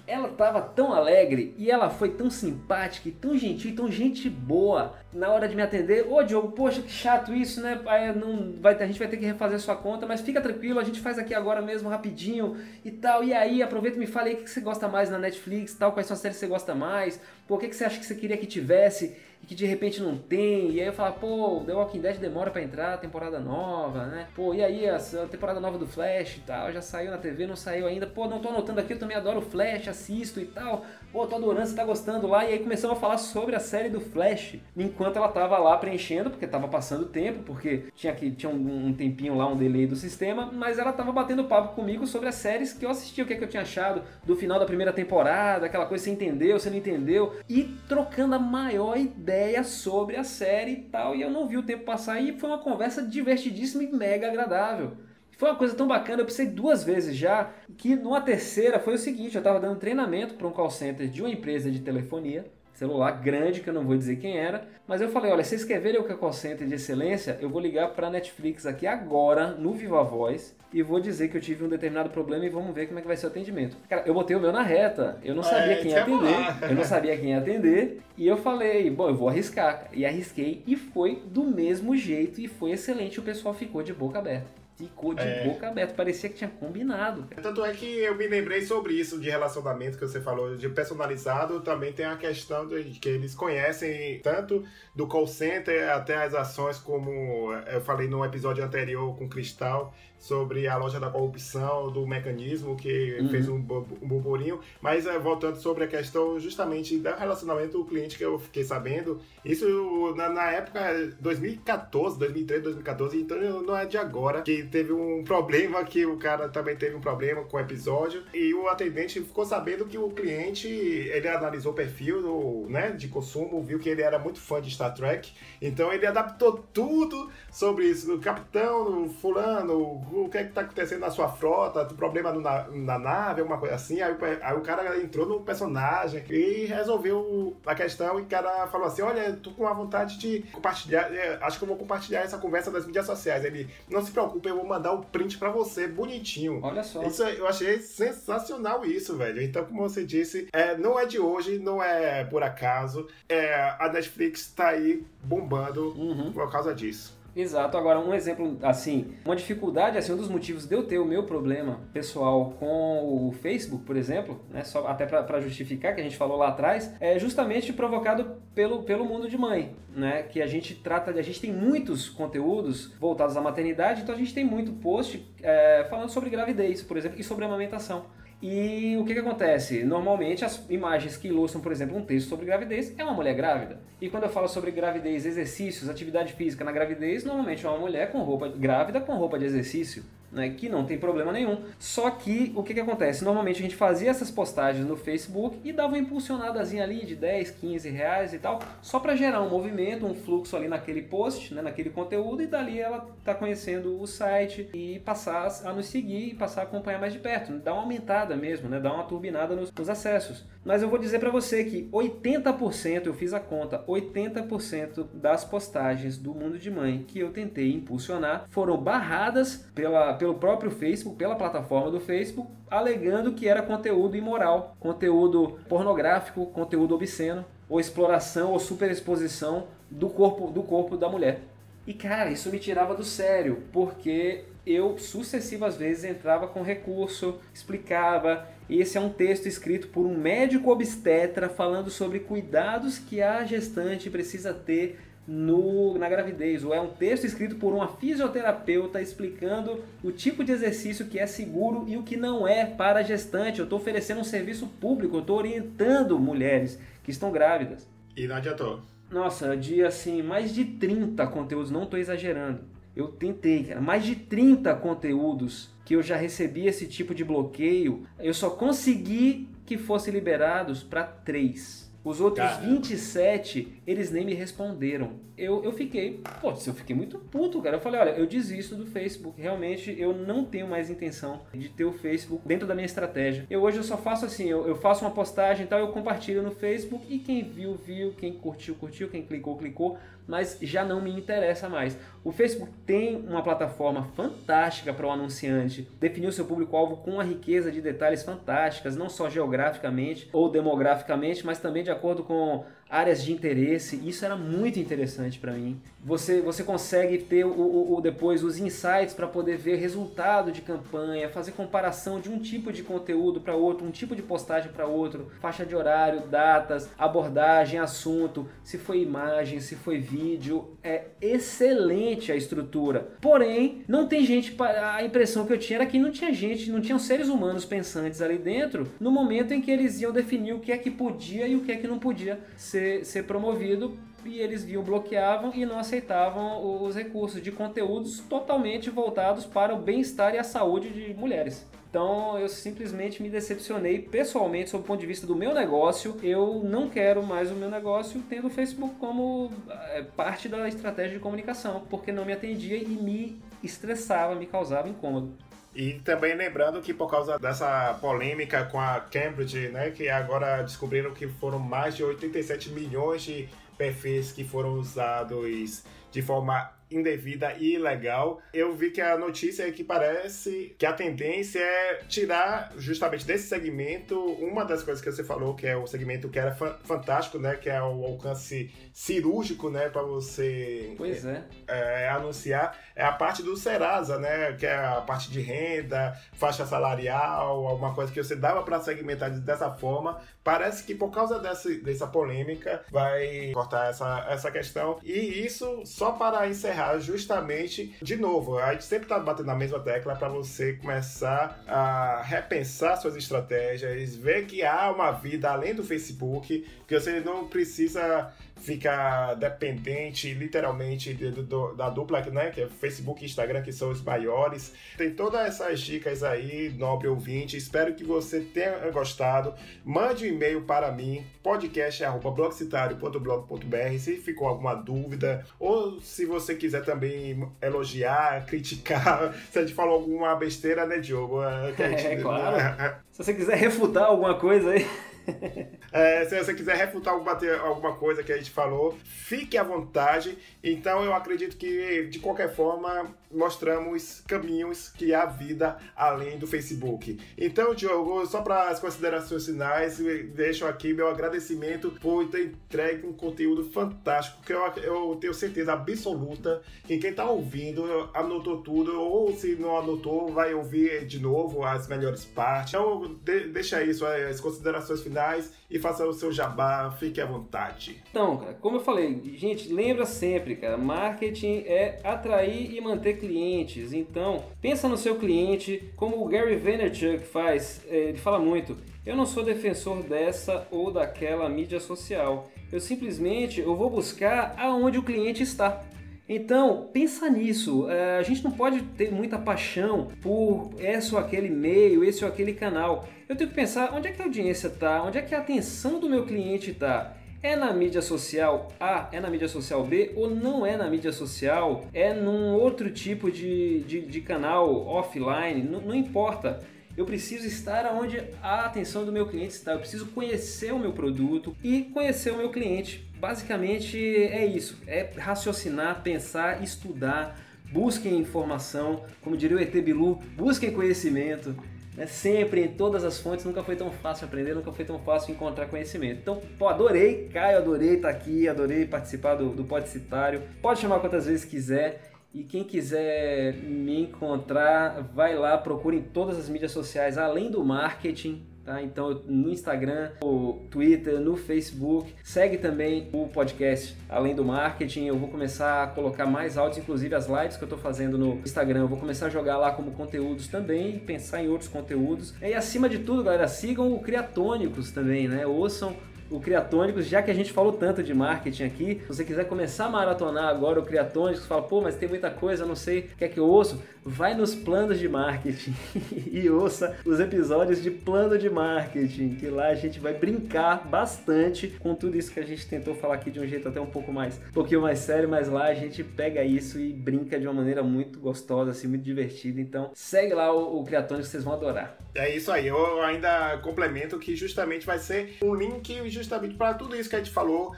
ela tava tão alegre e ela foi tão simpática e tão gentil, tão gente boa na hora de me atender. Ô Diogo, poxa, que chato isso, né? Não vai, a gente vai ter que refazer sua conta, mas fica tranquilo, a gente faz aqui agora mesmo rapidinho e tal. E aí, aproveita e me fale aí o que você gosta mais na Netflix, tal, quais são as séries que você gosta mais, por que, você acha que você queria que tivesse que de repente não tem. E aí eu falo, pô, The Walking Dead demora para entrar, temporada nova, né? Pô, e aí a, temporada nova do Flash e tal, já saiu na TV, não saiu ainda. Pô, não tô anotando aqui, eu também adoro o Flash, assisto e tal. Pô, tô adorando, você tá gostando lá. E aí começamos a falar sobre a série do Flash, enquanto ela tava lá preenchendo, porque tava passando tempo, porque tinha, que, tinha um, um tempinho lá, um delay do sistema, mas ela tava batendo papo comigo sobre as séries que eu assisti, o que, é que eu tinha achado do final da primeira temporada, aquela coisa, você entendeu, você não entendeu, e trocando a maior ideia sobre a série e tal, e eu não vi o tempo passar, e foi uma conversa divertidíssima e mega agradável. Foi uma coisa tão bacana, eu pensei duas vezes já, que numa terceira foi o seguinte, eu estava dando treinamento para um call center de uma empresa de telefonia, celular grande, que eu não vou dizer quem era, mas eu falei, olha, vocês querem ver o que é call center de excelência? Eu vou ligar para a Netflix aqui agora, no Viva Voz, e vou dizer que eu tive um determinado problema e vamos ver como é que vai ser o atendimento. Cara, eu botei o meu na reta, eu não sabia é, quem ia atender, eu não sabia quem ia atender, e eu falei, bom, eu vou arriscar, e arrisquei, e foi do mesmo jeito, e foi excelente, o pessoal ficou de boca aberta ficou de é. boca aberta, parecia que tinha combinado. Cara. Tanto é que eu me lembrei sobre isso de relacionamento que você falou, de personalizado, também tem a questão de que eles conhecem tanto do call center até as ações, como eu falei no episódio anterior com Cristal, sobre a loja da corrupção, do mecanismo que uhum. fez um, um burburinho, mas é, voltando sobre a questão justamente do relacionamento do cliente que eu fiquei sabendo, isso na, na época 2014, 2013, 2014, então não é de agora, que teve um problema que o cara também teve um problema com o episódio. E o atendente ficou sabendo que o cliente, ele analisou o perfil do, né, de consumo, viu que ele era muito fã de Star Trek, então ele adaptou tudo sobre isso, o capitão, o fulano, o que é que tá acontecendo na sua frota, do problema na, na nave, alguma coisa assim. Aí, aí, o cara entrou no personagem e resolveu a questão e o cara falou assim: Olha, tô com a vontade de compartilhar, é, acho que eu vou compartilhar essa conversa das mídias sociais. Ele, não se preocupe, eu vou mandar o um print pra você, bonitinho. Olha só. Isso, eu achei sensacional isso, velho. Então, como você disse, é, não é de hoje, não é por acaso. É, a Netflix tá aí bombando uhum. por causa disso. Exato. Agora, um exemplo, assim, uma dificuldade, assim, um dos motivos de eu ter o meu problema pessoal com o Facebook, por exemplo, né, só até para justificar que a gente falou lá atrás, é justamente provocado pelo, pelo mundo de mãe, né, que a gente trata, a gente tem muitos conteúdos voltados à maternidade, então a gente tem muito post é, falando sobre gravidez, por exemplo, e sobre amamentação. E o que, que acontece? Normalmente as imagens que ilustram, por exemplo, um texto sobre gravidez é uma mulher grávida. E quando eu falo sobre gravidez, exercícios, atividade física na gravidez, normalmente é uma mulher com roupa grávida com roupa de exercício né, que não tem problema nenhum. Só que o que, que acontece? Normalmente a gente fazia essas postagens no Facebook e dava uma impulsionadazinha ali de 10, 15 reais e tal, só para gerar um movimento, um fluxo ali naquele post, né, naquele conteúdo, e dali ela tá conhecendo o site e passar a nos seguir e passar a acompanhar mais de perto. Dá uma aumentada mesmo, né, dá uma turbinada nos, nos acessos. Mas eu vou dizer para você que 80%, eu fiz a conta, 80% das postagens do Mundo de Mãe que eu tentei impulsionar foram barradas pela pelo próprio Facebook, pela plataforma do Facebook, alegando que era conteúdo imoral, conteúdo pornográfico, conteúdo obsceno, ou exploração ou superexposição do corpo do corpo da mulher. E cara, isso me tirava do sério, porque eu sucessivas vezes entrava com recurso, explicava, e esse é um texto escrito por um médico obstetra falando sobre cuidados que a gestante precisa ter no, na gravidez, ou é um texto escrito por uma fisioterapeuta explicando o tipo de exercício que é seguro e o que não é para a gestante. Eu estou oferecendo um serviço público, eu estou orientando mulheres que estão grávidas. E não adiantou. Nossa, de assim, mais de 30 conteúdos, não estou exagerando. Eu tentei, cara, mais de 30 conteúdos que eu já recebi esse tipo de bloqueio, eu só consegui que fossem liberados para três. Os outros Caramba. 27, eles nem me responderam. Eu, eu fiquei, pô, eu fiquei muito puto, cara. Eu falei, olha, eu desisto do Facebook. Realmente, eu não tenho mais intenção de ter o Facebook dentro da minha estratégia. Eu hoje eu só faço assim, eu, eu faço uma postagem e tal, eu compartilho no Facebook e quem viu, viu, quem curtiu, curtiu, quem clicou, clicou mas já não me interessa mais. O Facebook tem uma plataforma fantástica para o anunciante definir o seu público-alvo com uma riqueza de detalhes fantásticas, não só geograficamente ou demograficamente, mas também de acordo com áreas de interesse. Isso era muito interessante para mim. Você, você consegue ter o, o, o depois os insights para poder ver resultado de campanha, fazer comparação de um tipo de conteúdo para outro, um tipo de postagem para outro, faixa de horário, datas, abordagem, assunto, se foi imagem, se foi vídeo. É excelente a estrutura. Porém, não tem gente. A impressão que eu tinha era que não tinha gente, não tinham seres humanos pensantes ali dentro no momento em que eles iam definir o que é que podia e o que é que não podia ser ser, ser promovido e eles viam, bloqueavam e não aceitavam os recursos de conteúdos totalmente voltados para o bem-estar e a saúde de mulheres. Então eu simplesmente me decepcionei pessoalmente sob o ponto de vista do meu negócio. Eu não quero mais o meu negócio tendo o Facebook como é, parte da estratégia de comunicação, porque não me atendia e me estressava, me causava incômodo. E também lembrando que por causa dessa polêmica com a Cambridge, né, que agora descobriram que foram mais de 87 milhões de perfis que foram usados de forma indevida e ilegal. Eu vi que a notícia é que parece que a tendência é tirar justamente desse segmento uma das coisas que você falou, que é o segmento que era fantástico, né? Que é o alcance cirúrgico, né? Para você pois é. É, é, anunciar. É a parte do Serasa, né? Que é a parte de renda, faixa salarial, alguma coisa que você dava para segmentar dessa forma. Parece que por causa dessa, dessa polêmica vai cortar essa, essa questão. E isso só para encerrar errar justamente, de novo, a gente sempre está batendo na mesma tecla para você começar a repensar suas estratégias, ver que há uma vida além do Facebook, que você não precisa ficar dependente literalmente do, do, da dupla, né? Que é Facebook e Instagram, que são os maiores. Tem todas essas dicas aí, nobre ouvinte. Espero que você tenha gostado. Mande um e-mail para mim, podcast.blogcitario.blog.br se ficou alguma dúvida, ou se você quiser também elogiar, criticar, se a gente falou alguma besteira, né, Diogo? É, gente... é claro. se você quiser refutar alguma coisa aí. É, se você quiser refutar alguma, alguma coisa que a gente falou, fique à vontade. Então eu acredito que, de qualquer forma, mostramos caminhos que há vida além do Facebook. Então, Diogo, só para as considerações finais, deixo aqui meu agradecimento por ter entregue um conteúdo fantástico, que eu, eu tenho certeza absoluta que quem está ouvindo anotou tudo, ou se não anotou, vai ouvir de novo as melhores partes. Então, de, deixa aí suas considerações finais e faça o seu jabá, fique à vontade. Então, cara, como eu falei, gente, lembra sempre, cara, marketing é atrair e manter clientes. Então, pensa no seu cliente, como o Gary Vaynerchuk faz, é, ele fala muito. Eu não sou defensor dessa ou daquela mídia social. Eu simplesmente eu vou buscar aonde o cliente está. Então, pensa nisso. É, a gente não pode ter muita paixão por esse ou aquele meio, esse ou aquele canal. Eu tenho que pensar onde é que a audiência está, onde é que a atenção do meu cliente está. É na mídia social A, é na mídia social B ou não é na mídia social? É num outro tipo de, de, de canal offline? Não, não importa. Eu preciso estar onde a atenção do meu cliente está. Eu preciso conhecer o meu produto e conhecer o meu cliente. Basicamente é isso: é raciocinar, pensar, estudar. Busquem informação, como diria o ET Bilu, busquem conhecimento. Né? sempre em todas as fontes, nunca foi tão fácil aprender, nunca foi tão fácil encontrar conhecimento. Então, pô, adorei, Caio, adorei estar aqui, adorei participar do, do Podcitário. Pode chamar quantas vezes quiser. E quem quiser me encontrar, vai lá, procure em todas as mídias sociais, além do marketing, Tá? Então, no Instagram, no Twitter, no Facebook. Segue também o podcast Além do Marketing. Eu vou começar a colocar mais áudios, inclusive as lives que eu estou fazendo no Instagram. Eu vou começar a jogar lá como conteúdos também, pensar em outros conteúdos. E acima de tudo, galera, sigam o Criatônicos também, né? Ouçam o Criatônicos, já que a gente falou tanto de marketing aqui, se você quiser começar a maratonar agora o Criatônicos, fala, pô, mas tem muita coisa, não sei o que é que eu ouço, vai nos planos de marketing e ouça os episódios de plano de marketing, que lá a gente vai brincar bastante com tudo isso que a gente tentou falar aqui de um jeito até um pouco mais, um pouquinho mais sério, mas lá a gente pega isso e brinca de uma maneira muito gostosa, assim, muito divertida. Então, segue lá o, o Criatônicos, vocês vão adorar. É isso aí, eu ainda complemento que justamente vai ser um link justamente para tudo isso que a gente falou,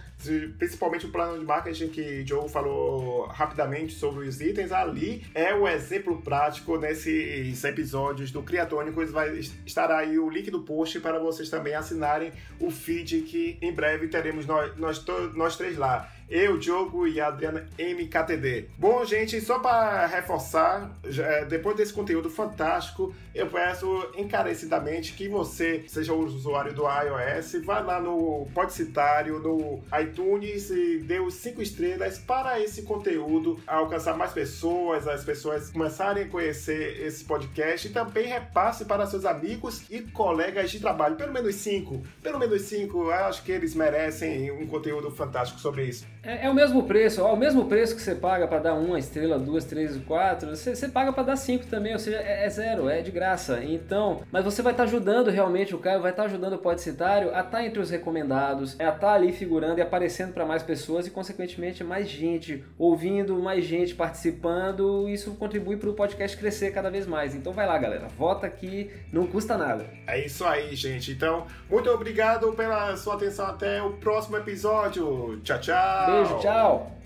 principalmente o plano de marketing que o Diogo falou rapidamente sobre os itens, ali é o exemplo prático nesses episódios do Criatônicos. Vai estar aí o link do post para vocês também assinarem o feed que em breve teremos nós, nós, nós três lá eu, Diogo e a Adriana MKTD. Bom, gente, só para reforçar, já, depois desse conteúdo fantástico, eu peço encarecidamente que você, seja o usuário do iOS, vá lá no Podcitário, no iTunes e dê os cinco estrelas para esse conteúdo alcançar mais pessoas, as pessoas começarem a conhecer esse podcast e também repasse para seus amigos e colegas de trabalho, pelo menos cinco, pelo menos cinco, eu acho que eles merecem um conteúdo fantástico sobre isso. É, é, o mesmo preço, ó, o mesmo preço que você paga para dar uma estrela, duas, três, quatro, você, você paga para dar cinco também, ou seja, é, é, zero, é de graça. Então, mas você vai estar tá ajudando realmente o Caio, vai estar tá ajudando o Podcitário a estar tá entre os recomendados, a estar tá ali figurando e aparecendo para mais pessoas e, consequentemente, mais gente ouvindo, mais gente participando. Isso contribui para o podcast crescer cada vez mais. Então, vai lá, galera, vota aqui, não custa nada. É isso aí, gente. Então, muito obrigado pela sua atenção. Até o próximo episódio. Tchau, tchau. Beijo, tchau.